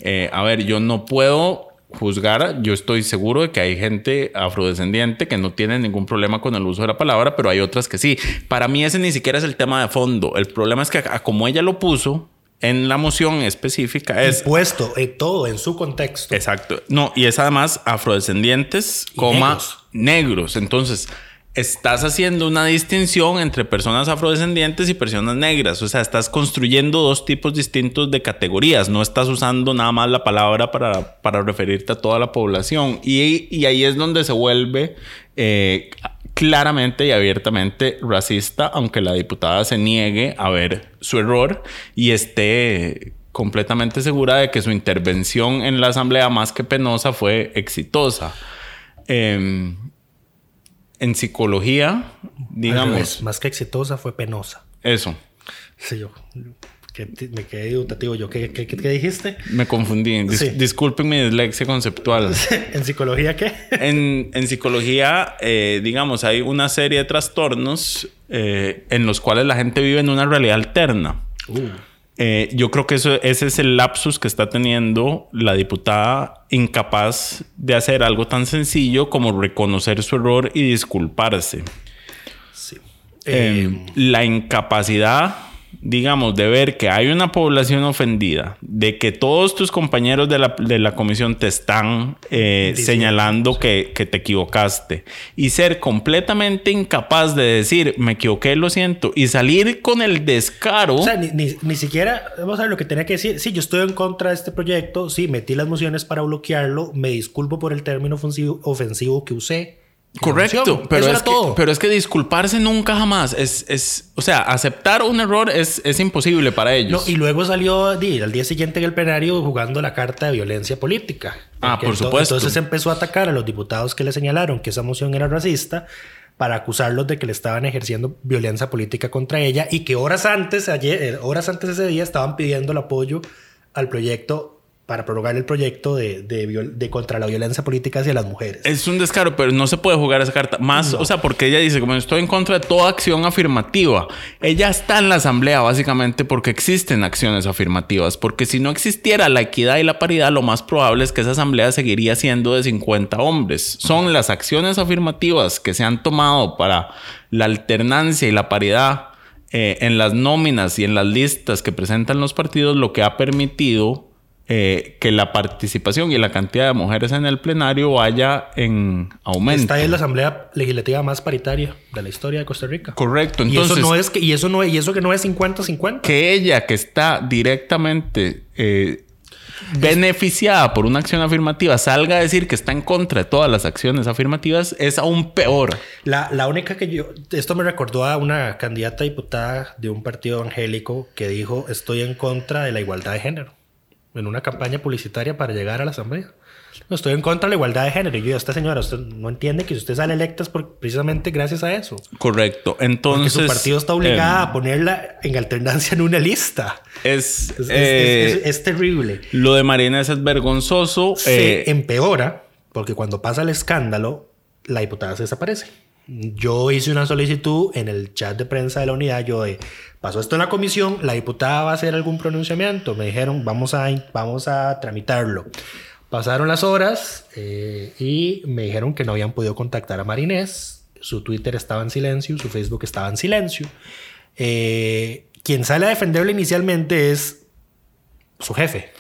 Eh, a ver, yo no puedo juzgar, yo estoy seguro de que hay gente afrodescendiente que no tiene ningún problema con el uso de la palabra, pero hay otras que sí. Para mí ese ni siquiera es el tema de fondo. El problema es que como ella lo puso en la moción específica es... Puesto en todo, en su contexto. Exacto. No, y es además afrodescendientes, Y coma negros. negros. Entonces, estás haciendo una distinción entre personas afrodescendientes y personas negras. O sea, estás construyendo dos tipos distintos de categorías. No estás usando nada más la palabra para, para referirte a toda la población. Y, y ahí es donde se vuelve eh, claramente y abiertamente racista, aunque la diputada se niegue a ver su error y esté completamente segura de que su intervención en la asamblea más que penosa fue exitosa. Em, en psicología, digamos, revés, más que exitosa, fue penosa. eso. Sí, yo. Que me quedé dudativo. Yo, ¿qué, qué, qué- dijiste? Me confundí. Dis- Sí. Disculpen mi dislexia conceptual. [laughs] ¿En psicología qué? En, en psicología, eh, digamos, hay una serie de trastornos eh, en los cuales la gente vive en una realidad alterna. Eh, yo creo que eso, ese es el lapsus que está teniendo la diputada incapaz de hacer algo tan sencillo como reconocer su error y disculparse. Sí. Eh, Eh, la incapacidad, digamos, de ver que hay una población ofendida, de que todos tus compañeros de la, de la comisión te están eh, señalando que, que te equivocaste y ser completamente incapaz de decir, me equivoqué, lo siento, y salir con el descaro. O sea, ni, ni, ni siquiera, vamos a ver lo que tenía que decir. Sí, yo estoy en contra de este proyecto. Sí, metí las mociones para bloquearlo. Me disculpo por el término ofensivo, ofensivo que usé. Correcto, pero Eso es, que, todo. pero es que disculparse nunca jamás es, es, o sea, aceptar un error es, es imposible para No, ellos. y luego salió al día siguiente en el plenario jugando la carta de violencia política. Ah, por ento- supuesto. Entonces empezó a atacar a los diputados que le señalaron que esa moción era racista para acusarlos de que le estaban ejerciendo violencia política contra ella y que horas antes, ayer, eh, horas antes de ese día estaban pidiendo el apoyo al proyecto para prorrogar el proyecto de, de, contra la violencia política hacia las mujeres. Es un descaro, pero no se puede jugar esa carta. Más, o sea, porque ella dice, como estoy en contra de toda acción afirmativa. Ella está en la asamblea básicamente porque existen acciones afirmativas. Porque si no existiera la equidad y la paridad, lo más probable es que esa asamblea seguiría siendo de 50 hombres. Son las acciones afirmativas que se han tomado para la alternancia y la paridad eh, en las nóminas y en las listas que presentan los partidos lo que ha permitido eh, que la participación y la cantidad de mujeres en el plenario vaya en aumento. Esta es la asamblea legislativa más paritaria de la historia de Costa Rica. Correcto. y Entonces, eso no es que y eso no y eso que no es 50-50. que ella que está directamente eh, beneficiada por una acción afirmativa salga a decir que está en contra de todas las acciones afirmativas es aún peor. La, la única que yo... Esto me recordó a una candidata a diputada de un partido evangélico que dijo estoy en contra de la igualdad de género en una campaña publicitaria para llegar a la asamblea. No, estoy en contra de la igualdad de género. Y yo, esta señora, usted no entiende que usted sale electa es por- precisamente gracias a eso. Correcto. Porque Entonces... su partido está obligada eh, a ponerla en alternancia en una lista. es, Es, es- eh, es- es- es terrible. lo de Marina es vergonzoso. se eh, empeora porque cuando pasa el escándalo, la diputada se desaparece. Yo hice una solicitud en el chat de prensa de la unidad. Yo de, pasó esto en la comisión, la diputada va a hacer algún pronunciamiento. Me dijeron, vamos a, vamos a tramitarlo. Pasaron las horas eh, y me dijeron que no habían podido contactar a Marinés. Su Twitter estaba en silencio, su Facebook estaba en silencio. Eh, quien sale a defenderlo inicialmente es su jefe.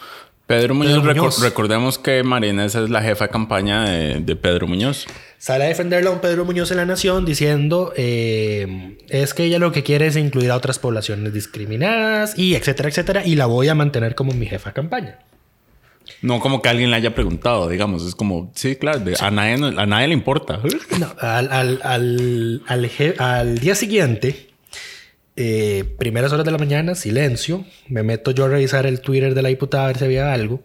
Pedro Muñoz, Pedro reco- Muñoz. recordemos que Marinés es la jefa de campaña de, de Pedro Muñoz. Sale a defenderla a un Pedro Muñoz en la Nación diciendo eh, es que ella lo que quiere es incluir a otras poblaciones discriminadas y etcétera, etcétera, y la voy a mantener como mi jefa de campaña. No como que alguien le haya preguntado, digamos. Es como, sí, claro, de- A, nadie, a nadie le importa. No, al, al, al, al día siguiente, eh, primeras horas de la mañana, silencio. Me meto yo a revisar el Twitter de la diputada a ver si había algo.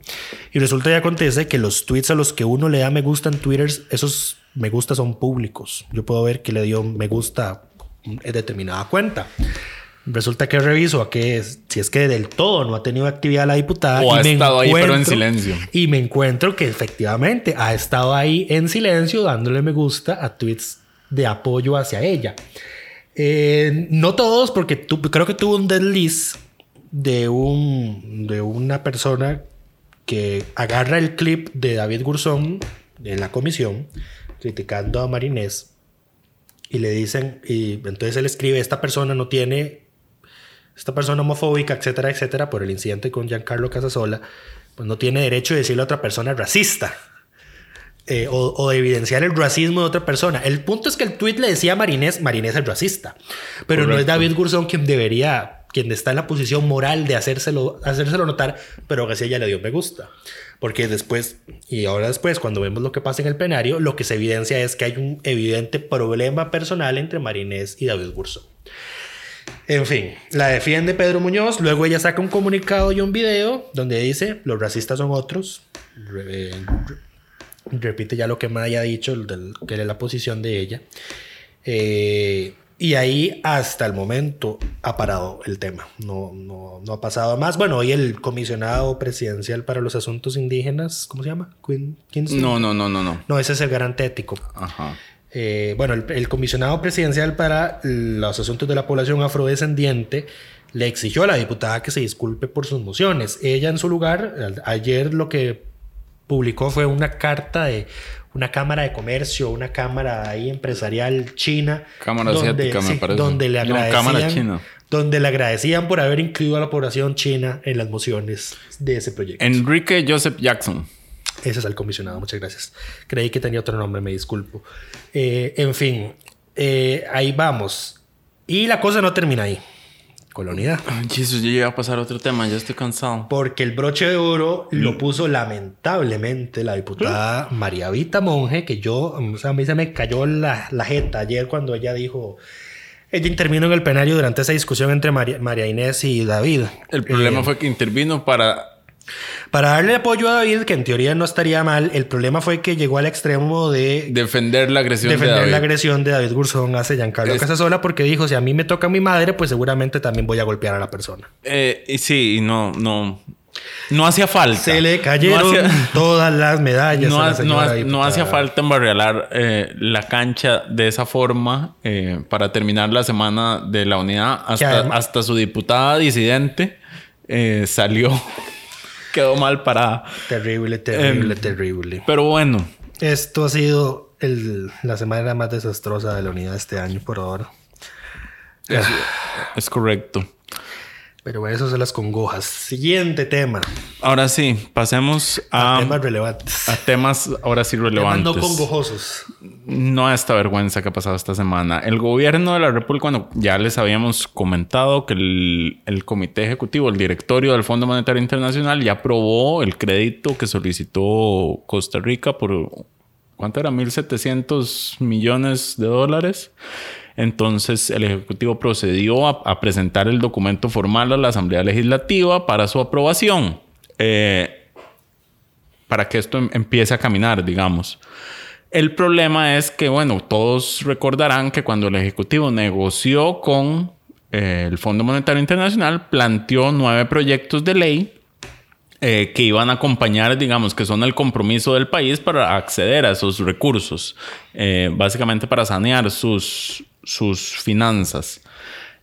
Y resulta y acontece que los tweets a los que uno le da me gusta en Twitter, esos me gusta son públicos. Yo puedo ver que le dio me gusta en determinada cuenta. Resulta que reviso a que es- si es que del todo no ha tenido actividad la diputada. O y ha me estado ahí, pero en silencio. Y me encuentro que efectivamente ha estado ahí en silencio dándole me gusta a tweets de apoyo hacia ella. Eh, no todos, porque tu- creo que tuvo un desliz de, un, de una persona que agarra el clip de David Gurzón en la comisión criticando a Marinés y le dicen, y entonces él escribe, esta persona no tiene, esta persona homofóbica, etcétera, etcétera, por el incidente con Giancarlo Casasola, pues no tiene derecho de decirle a otra persona racista. Eh, o, o de evidenciar el racismo de otra persona. El punto es que el tweet le decía a Marinés, Marinés es racista. Pero no es. David Gurzón quien debería, quien está en la posición moral de hacérselo, hacérselo notar, pero que sí ella le dio me gusta. Porque después, y ahora después, cuando vemos lo que pasa en el plenario, lo que se evidencia es que hay un evidente problema personal entre Marinés y David Gurzón. En fin, la defiende Pedro Muñoz. Luego ella saca un comunicado y un video donde dice: Los racistas son otros. Re- repite ya lo que me haya dicho, el del- que era la posición de ella. Eh, y ahí hasta el momento ha parado el tema. No, no, no ha pasado más. Bueno, hoy el comisionado presidencial para los asuntos indígenas, ¿cómo se llama? Quin-. No, no, no, no, no. No, ese es el garante ético. Ajá. Eh, bueno, el, el comisionado presidencial para los asuntos de la población afrodescendiente le exigió a la diputada que se disculpe por sus mociones. Ella en su lugar, ayer lo que publicó fue una carta de una cámara de comercio, una cámara ahí empresarial china. Cámara asiática, me parece. Donde le No, agradecían, cámara china. donde le agradecían por haber incluido a la población china en las mociones de ese proyecto. Enrique Joseph Jackson. Ese es el comisionado, muchas gracias. Creí que tenía otro nombre, me disculpo. Eh, en fin, eh, ahí vamos. Y la cosa no termina ahí, unidad. Ay, Jesús, yo iba a pasar a otro tema, ya estoy cansado. Porque el broche de oro lo puso lamentablemente la diputada María Vita Monge, que yo, o sea, a mí se me cayó la, la jeta ayer cuando ella dijo... Ella intervino en el plenario durante esa discusión entre María, María Inés y David. El problema Eh, fue que intervino para Para darle apoyo a David, que en teoría no estaría mal, el problema fue que llegó al extremo de defender la agresión de defender David. la agresión de David Gurzón hacia Giancarlo Es- Casasola porque dijo, si a mí me toca mi madre, pues seguramente también voy a golpear a la persona. Eh, sí, no, no, no hacía falta. Se le cayeron No [laughs] todas las medallas no a la ha- no señora ha- no diputada. hacía falta embarrialar eh, la cancha de esa forma eh, para terminar la semana de la unidad. Hasta su diputada disidente eh, salió, quedó mal parada. Terrible, terrible, Em, terrible. Pero bueno, Esto ha sido el- la semana más desastrosa de la unidad este año por ahora. es, es correcto. Pero bueno, eso son las congojas. Siguiente tema. Ahora sí, pasemos a, temas relevantes. a temas ahora sí Temas relevantes. no congojosos. No a esta vergüenza que ha pasado esta semana. El gobierno de la República, bueno, ya les habíamos comentado que el, el Comité Ejecutivo, el directorio del Fondo Monetario Internacional ya aprobó el crédito que solicitó Costa Rica por, ¿cuánto era? 1.700 millones de dólares. Entonces el Ejecutivo procedió a, presentar el documento formal a la Asamblea Legislativa para su aprobación. Eh, para que esto em- empiece a caminar, digamos. El problema es que, bueno, todos recordarán que cuando el Ejecutivo negoció con eh, el Fondo Monetario Internacional, planteó nueve proyectos de ley eh, que iban a acompañar, digamos, que son el compromiso del país para acceder a esos recursos, básicamente para sanear sus, sus finanzas.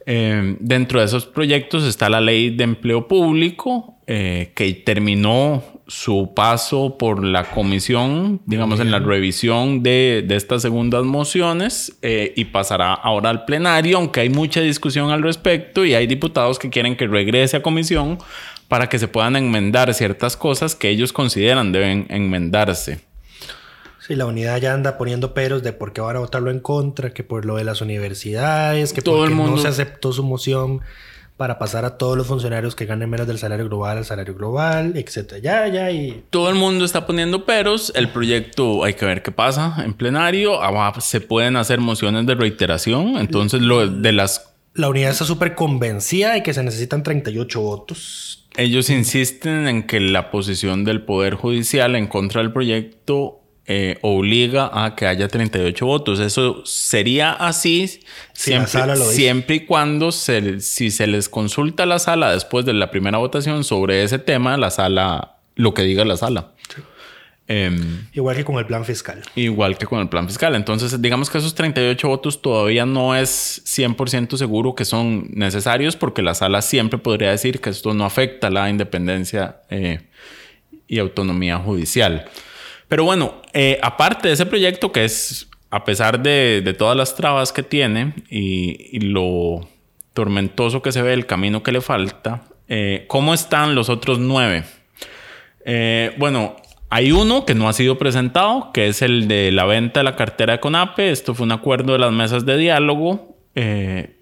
Eh, dentro de esos proyectos está la ley de empleo público, eh, que terminó su paso por la comisión, digamos, en la revisión de, de estas segundas mociones eh, y pasará ahora al plenario, aunque hay mucha discusión al respecto y hay diputados que quieren que regrese a comisión para que se puedan enmendar ciertas cosas que ellos consideran deben enmendarse. Sí, la unidad ya anda poniendo peros de por qué van a votarlo en contra, que por lo de las universidades, que Todo porque el mundo- no se aceptó su moción para pasar a todos los funcionarios que ganen menos del salario global al salario global, etcétera. Ya, ya, y Todo el mundo está poniendo peros. El proyecto hay que ver qué pasa en plenario. Ah, Se pueden hacer mociones de reiteración. Entonces, lo de las la unidad está súper convencida de que se necesitan 38 votos. Ellos insisten en que la posición del Poder Judicial en contra del proyecto eh, obliga a que haya 38 votos. Eso sería así Si siempre y cuando se, si se les consulta a la sala después de la primera votación sobre ese tema, la sala, lo que diga la sala. Em, Igual que con el plan fiscal. Igual que con el plan fiscal. Entonces, digamos que esos 38 votos todavía no es 100% seguro que son necesarios porque la sala siempre podría decir que esto no afecta la independencia eh, y autonomía judicial. Pero bueno, eh, aparte de ese proyecto que es, a pesar de, todas las trabas que tiene y, lo tormentoso que se ve el camino que le falta, eh, ¿cómo están los otros nueve? Eh, bueno, hay uno que no ha sido presentado, que es el de la venta de la cartera de CONAPE. Esto fue un acuerdo de las mesas de diálogo,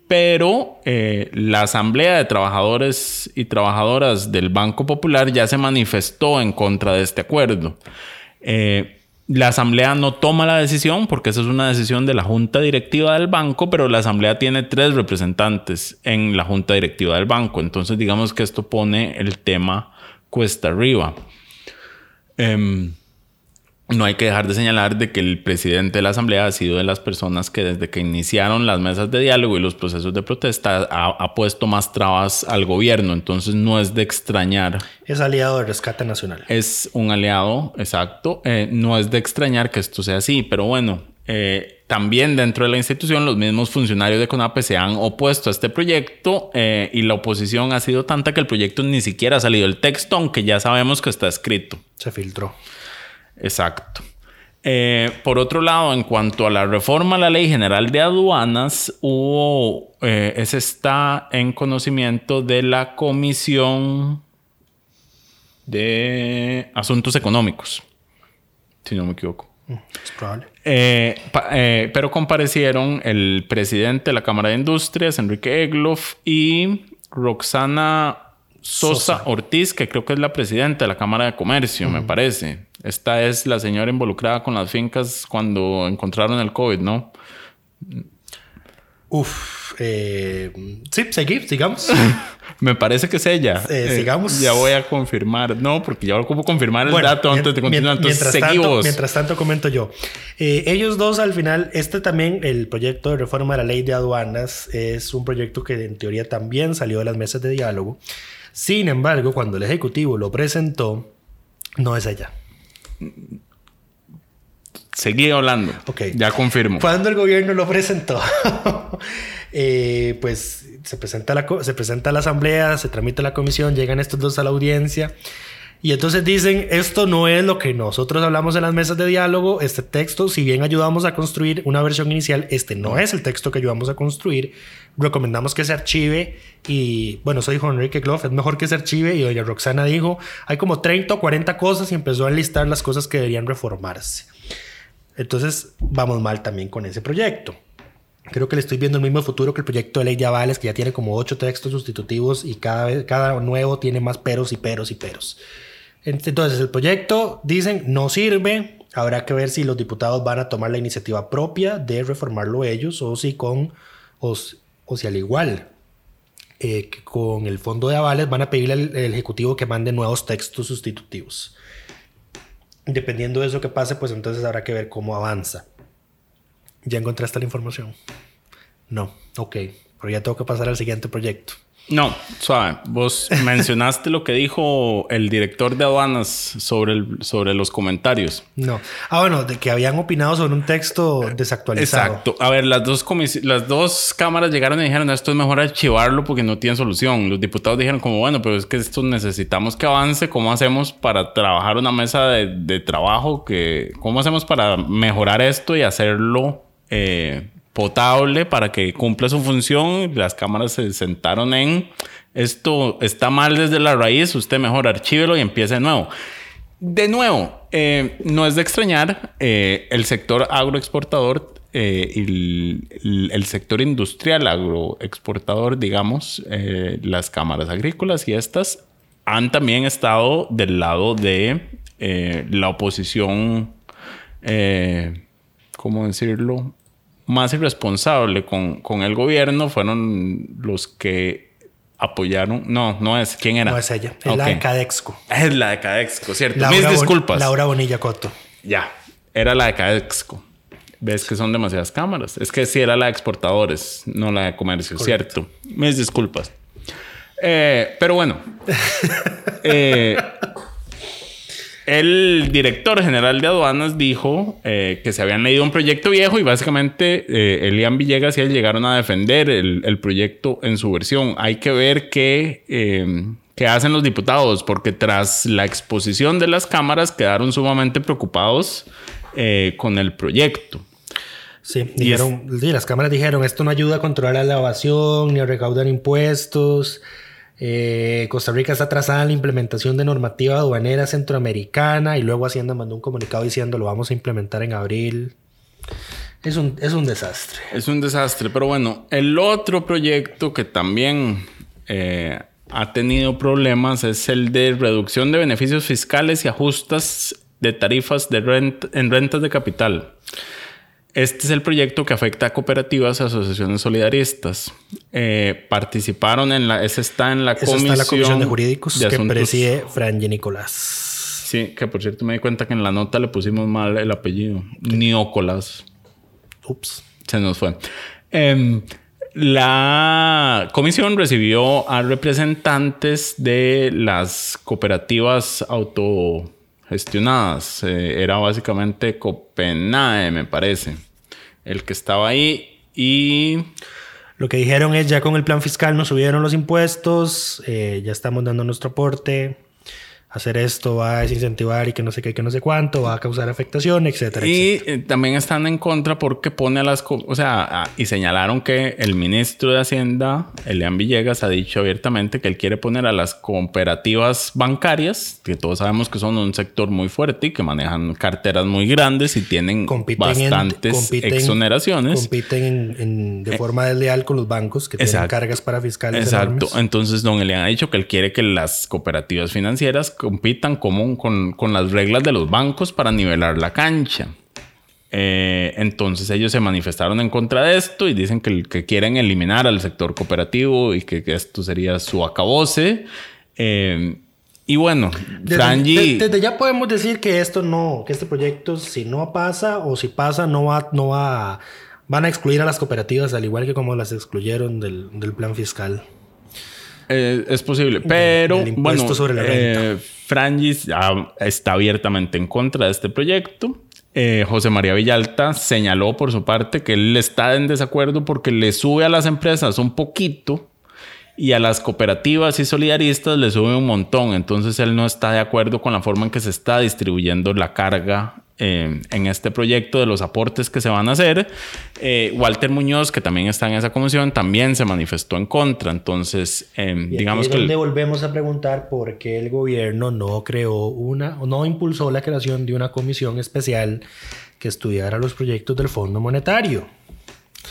pero la Asamblea de Trabajadores y Trabajadoras del Banco Popular ya se manifestó en contra de este acuerdo. Eh, la asamblea no toma la decisión porque esa es una decisión de la junta directiva del banco, pero la asamblea tiene tres representantes en la junta directiva del banco. Entonces digamos que esto pone el tema cuesta arriba. Em, no hay que dejar de señalar de que el presidente de la asamblea ha sido de las personas que desde que iniciaron las mesas de diálogo y los procesos de protesta ha, ha puesto más trabas al gobierno. Entonces no es de extrañar Es aliado del rescate nacional. es un aliado, exacto. Eh, no es de extrañar que esto sea así, pero bueno, eh, también dentro de la institución los mismos funcionarios de CONAPE se han opuesto a este proyecto eh, y la oposición ha sido tanta que el proyecto ni siquiera ha salido el texto, aunque ya sabemos que está escrito. Se filtró. Exacto. Eh, por otro lado, en cuanto a la reforma a la Ley General de Aduanas, hubo, eh, ese está en conocimiento de la Comisión de Asuntos Económicos, si no me equivoco. Es probable. Eh, pa- pero comparecieron el presidente de la Cámara de Industrias, Enrique Egloff, y Roxana Sosa, Sosa. Ortiz, que creo que es la presidenta de la Cámara de Comercio, me parece. Esta es la señora involucrada con las fincas cuando encontraron el COVID, ¿no? Uf. eh, sí, seguir, sigamos. [laughs] Me parece que es ella. Eh, sigamos. ya voy a confirmar. No, porque ya ocupo confirmar el Bueno, dato antes de continuar. Entonces, mientras, seguí tanto, mientras tanto, comento yo. Eh, ellos dos, al final, este también, el proyecto de reforma de la ley de aduanas, es un proyecto que en teoría también salió de las mesas de diálogo. Sin embargo, cuando el Ejecutivo lo presentó, no es ella. Seguí hablando. Ok. Ya confirmo. Cuando el gobierno lo presentó, [laughs] eh, pues se presenta, la, se presenta a la asamblea, se tramita a la comisión, llegan estos dos a la audiencia y entonces dicen, esto no es lo que nosotros hablamos en las mesas de diálogo, este texto, si bien ayudamos a construir una versión inicial, este no es el texto que ayudamos a construir, recomendamos que se archive y bueno, eso dijo Enrique Gloff, es mejor que se archive y doña Roxana dijo, hay como 30 o 40 cosas y empezó a enlistar las cosas que deberían reformarse. Entonces vamos mal también con ese proyecto. Creo que le estoy viendo el mismo futuro que el proyecto de ley de avales, que ya tiene como ocho textos sustitutivos y cada, vez, cada nuevo tiene más peros y peros y peros. Entonces el proyecto, dicen, no sirve. Habrá que ver si los diputados van a tomar la iniciativa propia de reformarlo ellos o si con o, si al igual eh, que con el fondo de avales van a pedirle al, al ejecutivo que mande nuevos textos sustitutivos. Dependiendo de eso que pase, pues entonces habrá que ver cómo avanza. ¿Ya encontraste la información? No, ok. Pero ya tengo que pasar al siguiente proyecto. No, suave. Vos mencionaste lo que dijo el director de aduanas sobre, el- sobre los comentarios. No. Ah, bueno, de que habían opinado sobre un texto desactualizado. Exacto. A ver, las dos, las dos cámaras llegaron y dijeron, esto es mejor archivarlo porque no tiene solución. Los diputados dijeron como, bueno, pero es que esto necesitamos que avance. ¿Cómo hacemos para trabajar una mesa de, de trabajo? Que, ¿Cómo hacemos para mejorar esto y hacerlo eh, potable para que cumpla su función. Las cámaras se sentaron en esto está mal desde la raíz, usted mejor archívelo y empiece de nuevo. De nuevo, eh, no es de extrañar, eh, el sector agroexportador eh, y el, sector industrial agroexportador, digamos, las cámaras agrícolas y estas han también estado del lado de la oposición, ¿cómo decirlo? Más irresponsable con, con el gobierno fueron los que apoyaron. No, no es. ¿Quién era? No es ella. Es la de Cadexco. Es la de Cadexco, cierto. Mis disculpas. Laura Bonilla Coto. Ya. Era la de Cadexco. Ves que son demasiadas cámaras. Es que sí era la de exportadores, no la de comercio, cierto. Mis disculpas. Eh, pero bueno. [laughs] eh, el director general de aduanas dijo eh, que se habían leído un proyecto viejo y básicamente eh, Elian Villegas y él llegaron a defender el, proyecto en su versión. Hay que ver em, qué, hacen los diputados, porque tras la exposición de las cámaras quedaron sumamente preocupados eh, con el proyecto. Sí, dijeron, las cámaras dijeron, esto no ayuda a controlar la evasión ni a recaudar impuestos. Eh, Costa Rica está atrasada en la implementación de normativa aduanera centroamericana y luego Hacienda mandó un comunicado diciendo lo vamos a implementar en abril. Es un, es un desastre. Es un desastre, pero bueno, el otro proyecto que también eh, ha tenido problemas es el de reducción de beneficios fiscales y ajustes de tarifas de en rentas de capital. Este es el proyecto que afecta a cooperativas y asociaciones solidaristas. Eh, participaron en la... Ese está en la, comisión, está la comisión de jurídicos que preside Franje Nicolás. Sí, que por cierto me di cuenta que en la nota le pusimos mal el apellido. Nicolás. Ups. Se nos fue. Em, la comisión recibió a representantes de las cooperativas auto gestionadas. Eh, era básicamente Copenhague, me parece, el que estaba ahí. Y lo que dijeron es, ya con el plan fiscal nos subieron los impuestos, eh, ya estamos dando nuestro aporte, hacer esto va a desincentivar y que no sé qué, que no sé cuánto, va a causar afectación, etcétera. Y eh, también están en contra porque pone a las, o sea, y señalaron que el ministro de Hacienda, Elian Villegas, ha dicho abiertamente que él quiere poner a las cooperativas bancarias, que todos sabemos que son un sector muy fuerte y que manejan carteras muy grandes y tienen bastantes exoneraciones. Compiten de eh, forma desleal con los bancos que tienen cargas para fiscales. Exacto. Entonces, don Elian ha dicho que él quiere que las cooperativas financieras compitan común con, con, las reglas de los bancos para nivelar la cancha. Eh, entonces ellos se manifestaron en contra de esto y dicen que, que quieren eliminar al sector cooperativo y que, esto sería su acabose. Eh, y bueno, desde, desde, ya podemos decir que esto no, que este proyecto si no pasa o si pasa no va, no va, van a excluir a las cooperativas al igual que como las excluyeron del, del plan fiscal. Eh, es posible, pero bueno, sobre eh, Frangis está abiertamente en contra de este proyecto. Eh, José María Villalta señaló por su parte que él está en desacuerdo porque le sube a las empresas un poquito y a las cooperativas y solidaristas le sube un montón. Entonces él no está de acuerdo con la forma en que se está distribuyendo la carga eh, en este proyecto de los aportes que se van a hacer. Eh, Walter Muñoz, que también está en esa comisión, también se manifestó en contra. Entonces, eh, digamos que... donde volvemos a preguntar por qué el gobierno no creó una, o no impulsó la creación de una comisión especial que estudiara los proyectos del Fondo Monetario.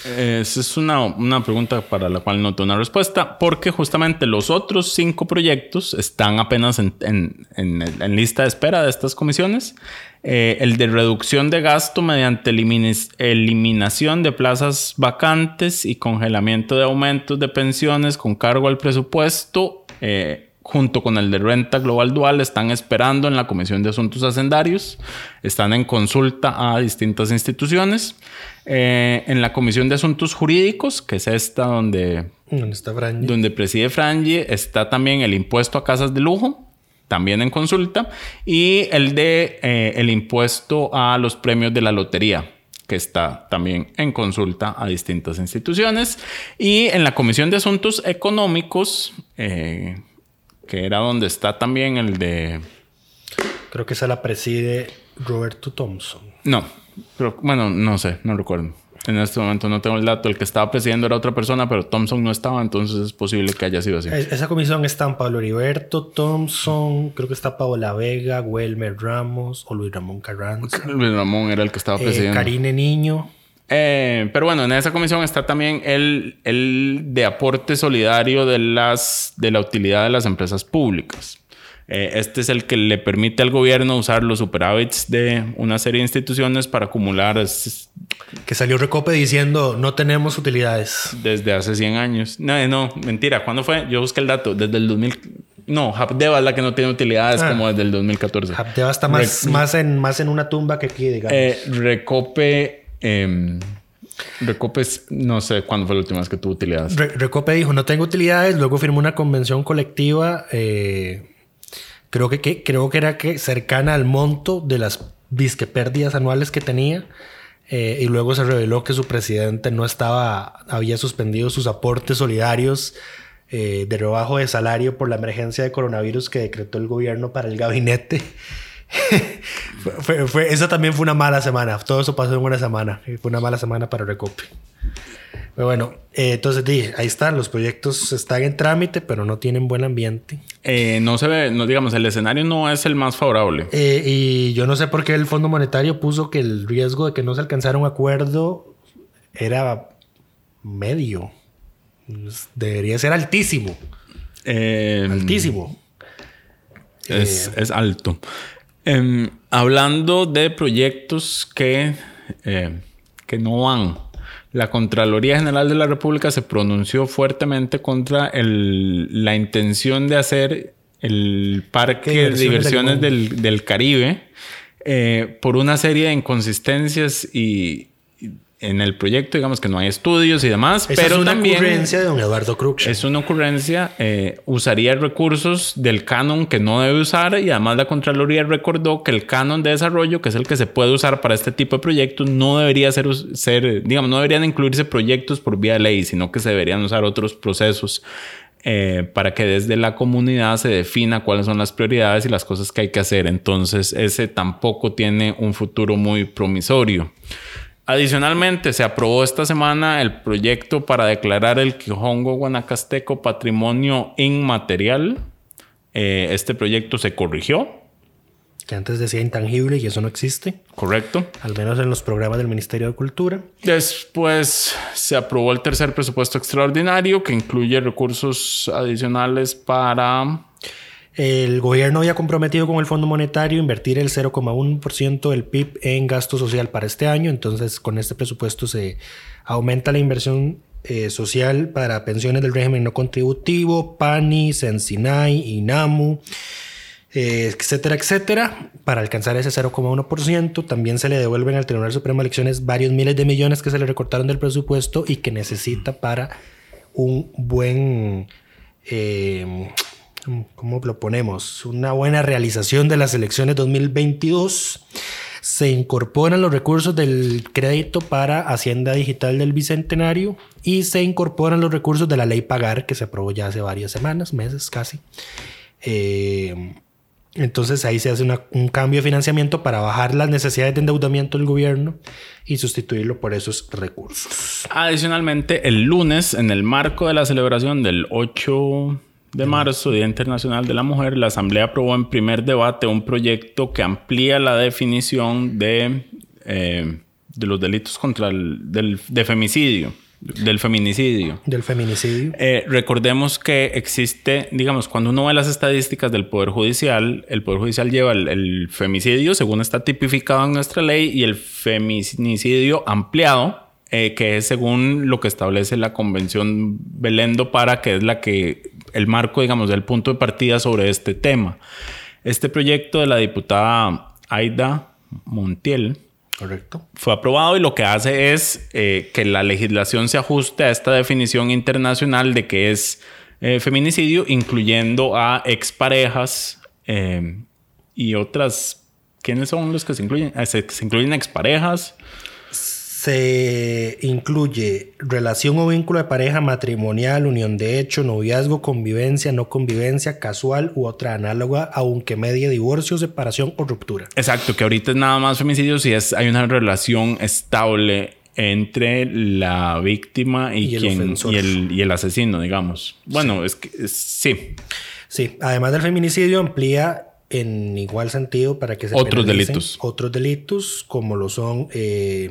Es una, una, pregunta para la cual no tengo una respuesta, porque justamente los otros cinco proyectos están apenas en, en, en, lista de espera de estas comisiones. Eh, el de reducción de gasto mediante eliminación de plazas vacantes y congelamiento de aumentos de pensiones con cargo al presupuesto. Eh, junto con el de renta global dual, están esperando en la Comisión de Asuntos Hacendarios, están en consulta a distintas instituciones. Eh, en la Comisión de Asuntos Jurídicos, que es esta donde, está donde preside Frangi, está también el impuesto a casas de lujo, también en consulta, y el de eh, el impuesto a los premios de la lotería que está también en consulta a distintas instituciones. Y en la Comisión de Asuntos Económicos, eh, que era donde está también el de... Creo que se la preside Roberto Thompson. No, pero bueno, no sé, no recuerdo. En este momento no tengo el dato. El que estaba presidiendo era otra persona, pero Thompson no estaba, entonces es posible que haya sido así. Es- Esa comisión están Pablo Heriberto, Thompson, creo que está Paola Vega, Welmer Ramos o Luis Ramón Carranza, Luis Ramón era el que estaba eh, presidiendo. Karine Niño. Eh, pero bueno, en esa comisión está también el, el de aporte solidario de, las, de la utilidad de las empresas públicas. Eh, este es el que le permite al gobierno usar los superávits de una serie de instituciones para acumular Que salió Recope diciendo no tenemos utilidades. desde hace 100 años. No, eh, no, mentira. ¿Cuándo fue? Yo busqué el dato. Desde el 2000. No, Habdeba es la que no tiene utilidades Ah. como desde el 2014. Habdeba está más, Re- más, en, más en una tumba que aquí, digamos. Eh, Recope. Em, Recope, es- no sé cuándo fue la última vez que tuvo utilidades. Re- Recope dijo no tengo utilidades, luego firmó una convención colectiva, eh, creo que, que- creo que era que cercana al monto de las disque pérdidas anuales que tenía. eh, y luego se reveló que su presidente no estaba, había suspendido sus aportes solidarios eh, de rebajo de salario por la emergencia de coronavirus que decretó el gobierno para el gabinete. Fue- [laughs] fue- fue- eso también fue una mala semana. Todo eso pasó en una semana. Fue una mala semana para Recope. Pero bueno, eh, entonces di, ahí están. Los proyectos están en trámite, pero no tienen buen ambiente. Eh, no se ve, no digamos, el escenario no es el más favorable. Eh, y yo no sé por qué el Fondo Monetario puso que el riesgo de que no se alcanzara un acuerdo era medio. Debería ser altísimo. Altísimo. Es, es alto. Em, hablando de proyectos que, eh, que no van, la Contraloría General de la República se pronunció fuertemente contra el- la intención de hacer el parque de diversiones del del, Caribe eh, por una serie de inconsistencias y en el proyecto, digamos que no hay estudios y demás, Esa pero es una también ocurrencia de don Eduardo Crux. es una ocurrencia, eh, usaría recursos del canon que no debe usar y además la Contraloría recordó que el canon de desarrollo, que es el que se puede usar para este tipo de proyectos, no debería ser, digamos, no deberían incluirse proyectos por vía de ley, sino que se deberían usar otros procesos eh, para que desde la comunidad se defina cuáles son las prioridades y las cosas que hay que hacer. Entonces, ese tampoco tiene un futuro muy promisorio. Adicionalmente, se aprobó esta semana el proyecto para declarar el Quijongo Guanacasteco Patrimonio Inmaterial. Eh, este proyecto se corrigió, Que antes decía intangible y eso no existe. correcto. Al menos en los programas del Ministerio de Cultura. Después se aprobó el tercer presupuesto extraordinario que incluye recursos adicionales para El gobierno había comprometido con el Fondo Monetario invertir el 0,1% del PIB en gasto social para este año. Entonces, con este presupuesto se aumenta la inversión eh, social para pensiones del régimen no contributivo, PANI, Sensinay, INAMU, eh, etcétera, etcétera, para alcanzar ese 0,1%. También se le devuelven al Tribunal Supremo de Elecciones varios miles de millones que se le recortaron del presupuesto y que necesita para un buen... eh, ¿Cómo lo ponemos? Una buena realización de las elecciones 2022. Se incorporan los recursos del crédito para Hacienda Digital del Bicentenario y se incorporan los recursos de la ley Pagar que se aprobó ya hace varias semanas, meses casi. Eh, entonces ahí se hace un cambio de financiamiento para bajar las necesidades de endeudamiento del gobierno y sustituirlo por esos recursos. Adicionalmente, el lunes, en el marco de la celebración del 8 de marzo, Día Internacional de la Mujer, la Asamblea aprobó en primer debate un proyecto que amplía la definición de, eh, de los delitos contra el del, de femicidio, del feminicidio. Del feminicidio. Eh, recordemos que existe, digamos, cuando uno ve las estadísticas del Poder Judicial, el Poder Judicial lleva el, el femicidio, según está tipificado en nuestra ley, y el feminicidio ampliado, eh, que es según lo que establece la Convención Belendo para, que es la que, el marco, digamos, del punto de partida sobre este tema. Este proyecto de la diputada Aida Montiel, Correcto. fue aprobado y lo que hace es eh, que la legislación se ajuste a esta definición internacional de que es eh, feminicidio, incluyendo a exparejas eh, y otras. ¿Quiénes son los que se incluyen? Ah, Se, se incluyen exparejas. Se incluye relación o vínculo de pareja matrimonial, unión de hecho, noviazgo, convivencia, no convivencia, casual u otra análoga, aunque medie divorcio, separación o ruptura. Exacto, que ahorita es nada más femicidio si es, hay una relación estable entre la víctima y, Y el quien, y, el, y el asesino, digamos. Bueno, es que es- sí, Sí, además del feminicidio amplía en igual sentido para que se Otros delitos. Otros delitos como lo son eh,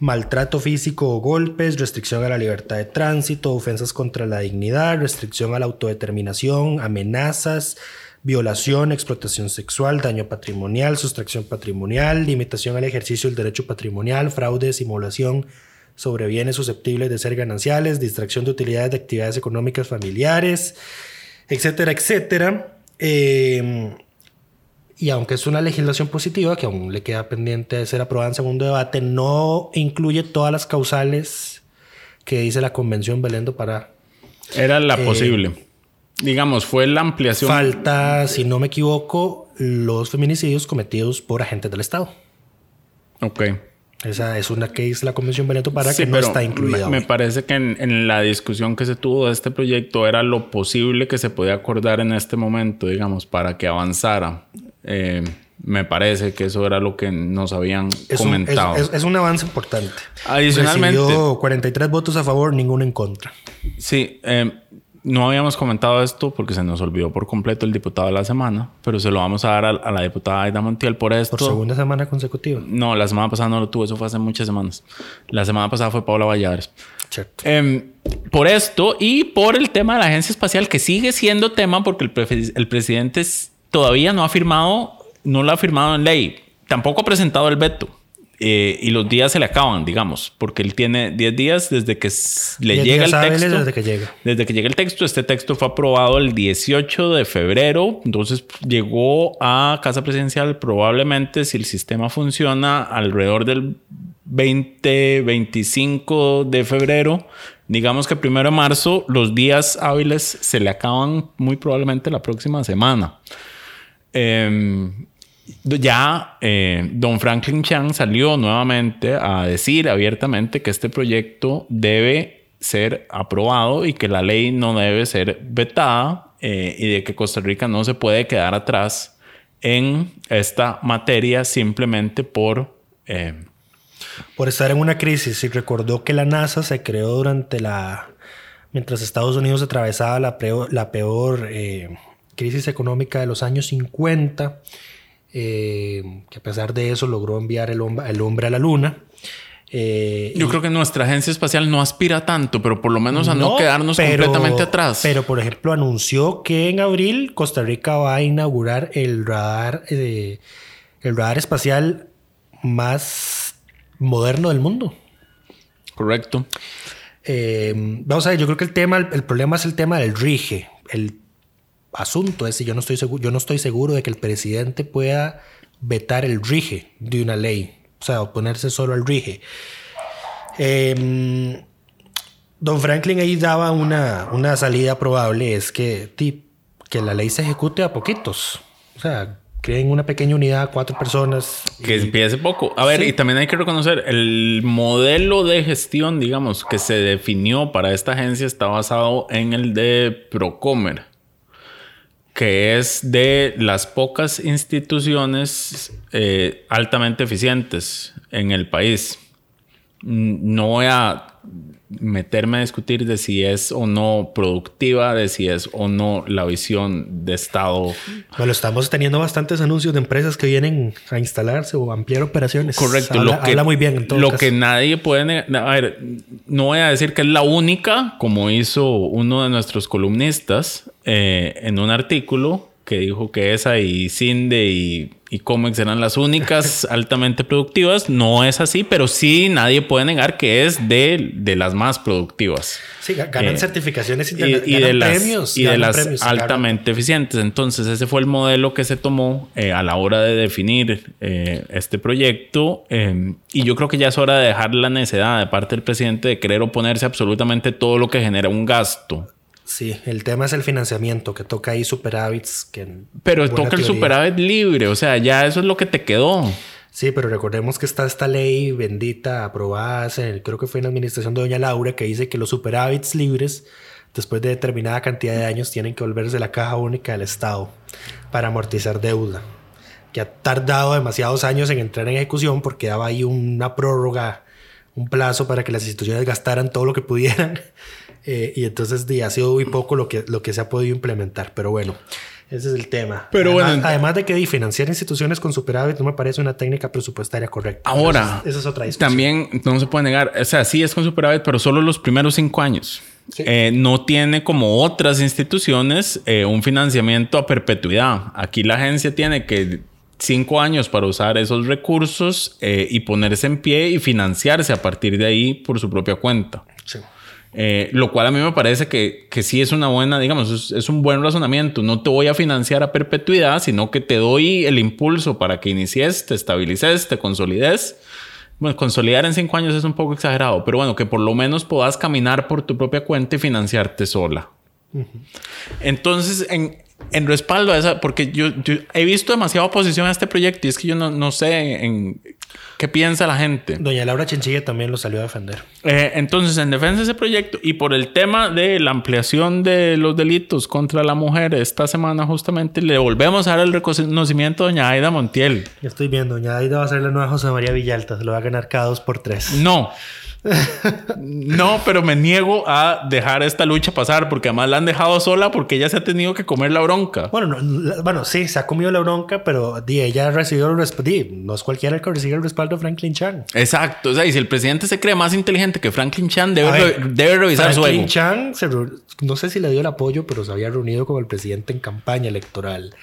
maltrato físico o golpes, restricción a la libertad de tránsito, ofensas contra la dignidad, restricción a la autodeterminación, amenazas, violación, explotación sexual, daño patrimonial, sustracción patrimonial, limitación al ejercicio del derecho patrimonial, fraude, simulación sobre bienes susceptibles de ser gananciales, distracción de utilidades de actividades económicas familiares, etcétera, etcétera. Eh, y aunque es una legislación positiva, que aún le queda pendiente de ser aprobada en segundo debate, no incluye todas las causales que dice la Convención Belén do Pará. era la Eh, posible. Digamos, fue la ampliación. Falta, si no me equivoco, los feminicidios cometidos por agentes del Estado. ok. Esa es una que dice la Convención do Pará Sí, que no pero está incluida. Me, me parece que en, en la discusión que se tuvo de este proyecto era lo posible que se podía acordar en este momento, digamos, para que avanzara. Eh, me parece que eso era lo que nos habían Es un, comentado. es- es- es un avance importante. Adicionalmente- Recibió 43 votos a favor, ninguno en contra. Sí, eh, no habíamos comentado esto porque se nos olvidó por completo el diputado de la semana, pero se lo vamos a dar a, a la diputada Aida Montiel por esto. Por segunda semana consecutiva. No, la semana pasada no lo tuvo, eso fue hace muchas semanas. La semana pasada fue Paula Valladares. Cierto. Em, por esto y por el tema de la agencia espacial, que sigue siendo tema porque el, prefe- el presidente es- todavía no ha firmado, no lo ha firmado en ley, tampoco ha presentado el veto. eh, y los días se le acaban, digamos, porque él tiene 10 días desde que le llega el texto. desde que llega. Desde que llega el texto, este texto fue aprobado el 18 de febrero, entonces llegó a Casa Presidencial probablemente, si el sistema funciona, alrededor del 20, 25 de febrero. Digamos que primero de marzo, los días hábiles se le acaban muy probablemente la próxima semana. Em, ya eh, don Franklin Chang salió nuevamente a decir abiertamente que este proyecto debe ser aprobado y que la ley no debe ser vetada eh, y de que Costa Rica no se puede quedar atrás en esta materia simplemente por... eh, Por estar en una crisis. Y recordó que la NASA se creó durante la... Mientras Estados Unidos atravesaba la peor, la peor eh, crisis económica de los años 50, eh, que a pesar de eso logró enviar el, hombre- el hombre a la luna. Eh, yo y- creo que nuestra agencia espacial no aspira tanto, pero por lo menos a no, No, quedarnos pero- completamente atrás. Pero, por ejemplo, anunció que en abril Costa Rica va a inaugurar el radar, eh, el radar espacial más moderno del mundo. Correcto. Eh, vamos a ver, yo creo que el tema, el, problema es el tema del RIGE. El asunto es si yo no estoy seguro, yo no estoy seguro de que el presidente pueda vetar el RIGE de una ley. O sea, oponerse solo al RIGE. Eh, Don Franklin ahí daba una, una salida probable, es que, que la ley se ejecute a poquitos. O sea, creen una pequeña unidad, cuatro personas. Que empiece poco. A ver, Sí. y también hay que reconocer, el modelo de gestión, digamos, que se definió para esta agencia está basado en el de Procomer, que es de las pocas instituciones eh, altamente eficientes en el país. No voy a meterme a discutir de si es o no productiva, de si es o no la visión de Estado Bueno, estamos teniendo bastantes anuncios de empresas que vienen a instalarse o a ampliar operaciones. Correcto. Habla, lo que, habla muy bien en todo Lo caso. que nadie puede... ne- A ver, no voy a decir que es la única, como hizo uno de nuestros columnistas eh, en un artículo que dijo que esa y Cinde y, y Comex eran las únicas [laughs] altamente productivas. No es así, pero sí nadie puede negar que es de, de las más productivas. Sí, ga- ganan Eh, certificaciones y, y ganan de las, premios. y de las premios, altamente eficientes. Entonces, ese fue el modelo que se tomó eh, a la hora de definir eh, este proyecto. y yo creo que ya es hora de dejar la necedad de parte del presidente de querer oponerse a absolutamente todo lo que genera un gasto. Sí, el tema es el financiamiento, que toca ahí superávits. Que Pero toca el teoría- superávit libre, o sea, ya eso es lo que te quedó. Sí, pero recordemos que está esta ley bendita aprobada, hace- creo que fue en la administración de Doña Laura, que dice que los superávits libres, después de determinada cantidad de años, tienen que volverse la caja única del Estado para amortizar deuda, que ha tardado demasiados años en entrar en ejecución porque daba ahí una prórroga un plazo para que las instituciones gastaran todo lo que pudieran. Eh, y entonces ha sido muy poco lo que, lo que se ha podido implementar. Pero bueno, ese es el tema. Pero además, bueno, además de que financiar instituciones con superávit no me parece una técnica presupuestaria correcta. Ahora, esa es otra discusión. También no se puede negar, o sea, sí es con superávit, pero solo los primeros cinco años. Sí. Eh, no tiene como otras instituciones eh, un financiamiento a perpetuidad. Aquí la agencia tiene que cinco años para usar esos recursos eh, y ponerse en pie y financiarse a partir de ahí por su propia cuenta. Sí. Eh, lo cual a mí me parece que, que sí es una buena, digamos, es, es, un buen razonamiento. No te voy a financiar a perpetuidad, sino que te doy el impulso para que inicies, te estabilices, te consolides. Bueno, consolidar en cinco años es un poco exagerado, pero bueno, que por lo menos puedas caminar por tu propia cuenta y financiarte sola. Uh -huh. Entonces, en, en, respaldo a esa, porque yo, yo, he visto demasiada oposición a este proyecto y es que yo no, no sé en qué piensa la gente. Doña Laura Chinchilla también lo salió a defender. Eh, entonces, en defensa de ese proyecto y por el tema de la ampliación de los delitos contra la mujer, esta semana justamente le volvemos a dar el reconocimiento a doña Aida Montiel. Ya estoy viendo, doña Aida va a ser la nueva José María Villalta, se lo va a ganar cada dos por tres. No. [laughs] no, pero me niego a dejar esta lucha pasar porque además la han dejado sola porque ella se ha tenido que comer la bronca. Bueno, no, bueno sí, se ha comido la bronca, pero di, ella recibió el respaldo. No es cualquiera el que recibe el respaldo de Franklin Chan. Exacto. O sea, y si el presidente se cree más inteligente que Franklin Chan, debe, ver, re debe revisar Franklin su ego. Chan, se, no sé si le dio el apoyo, pero se había reunido con el presidente en campaña electoral.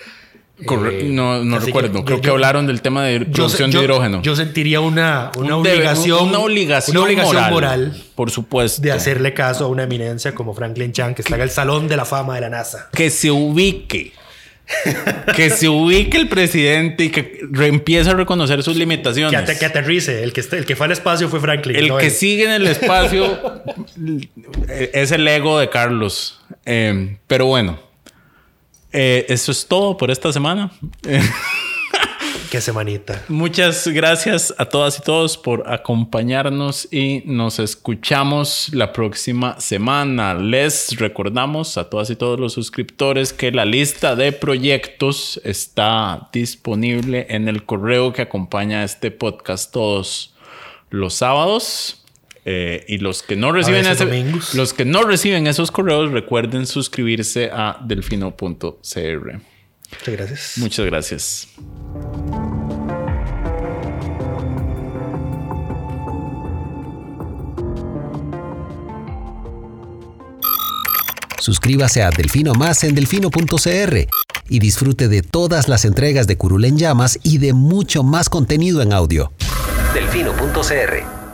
Corre eh, no no recuerdo. Que, Creo yo, que hablaron del tema de producción yo, de hidrógeno. Yo sentiría una, una, un obligación, debe, una obligación. Una obligación moral, moral, Por supuesto. De hacerle caso a una eminencia como Franklin Chan, que está en el Salón de la Fama de la NASA. Que se ubique. que se ubique el presidente y que empiece a reconocer sus limitaciones. Que, at que aterrice. El que, el que fue al espacio fue Franklin. El no que él. sigue en el espacio [laughs] es el ego de Carlos. Eh, pero bueno. Eh, eso es todo por esta semana. [laughs] Qué semanita. Muchas gracias a todas y todos por acompañarnos y nos escuchamos la próxima semana. Les recordamos a todas y todos los suscriptores que la lista de proyectos está disponible en el correo que acompaña este podcast todos los sábados. Eh, y los que no reciben ese, los que no reciben esos correos recuerden suscribirse a delfino.cr. Muchas gracias. Muchas gracias. Suscríbase a Delfino Más en delfino.cr y disfrute de todas las entregas de Curul en Llamas y de mucho más contenido en audio. Delfino.cr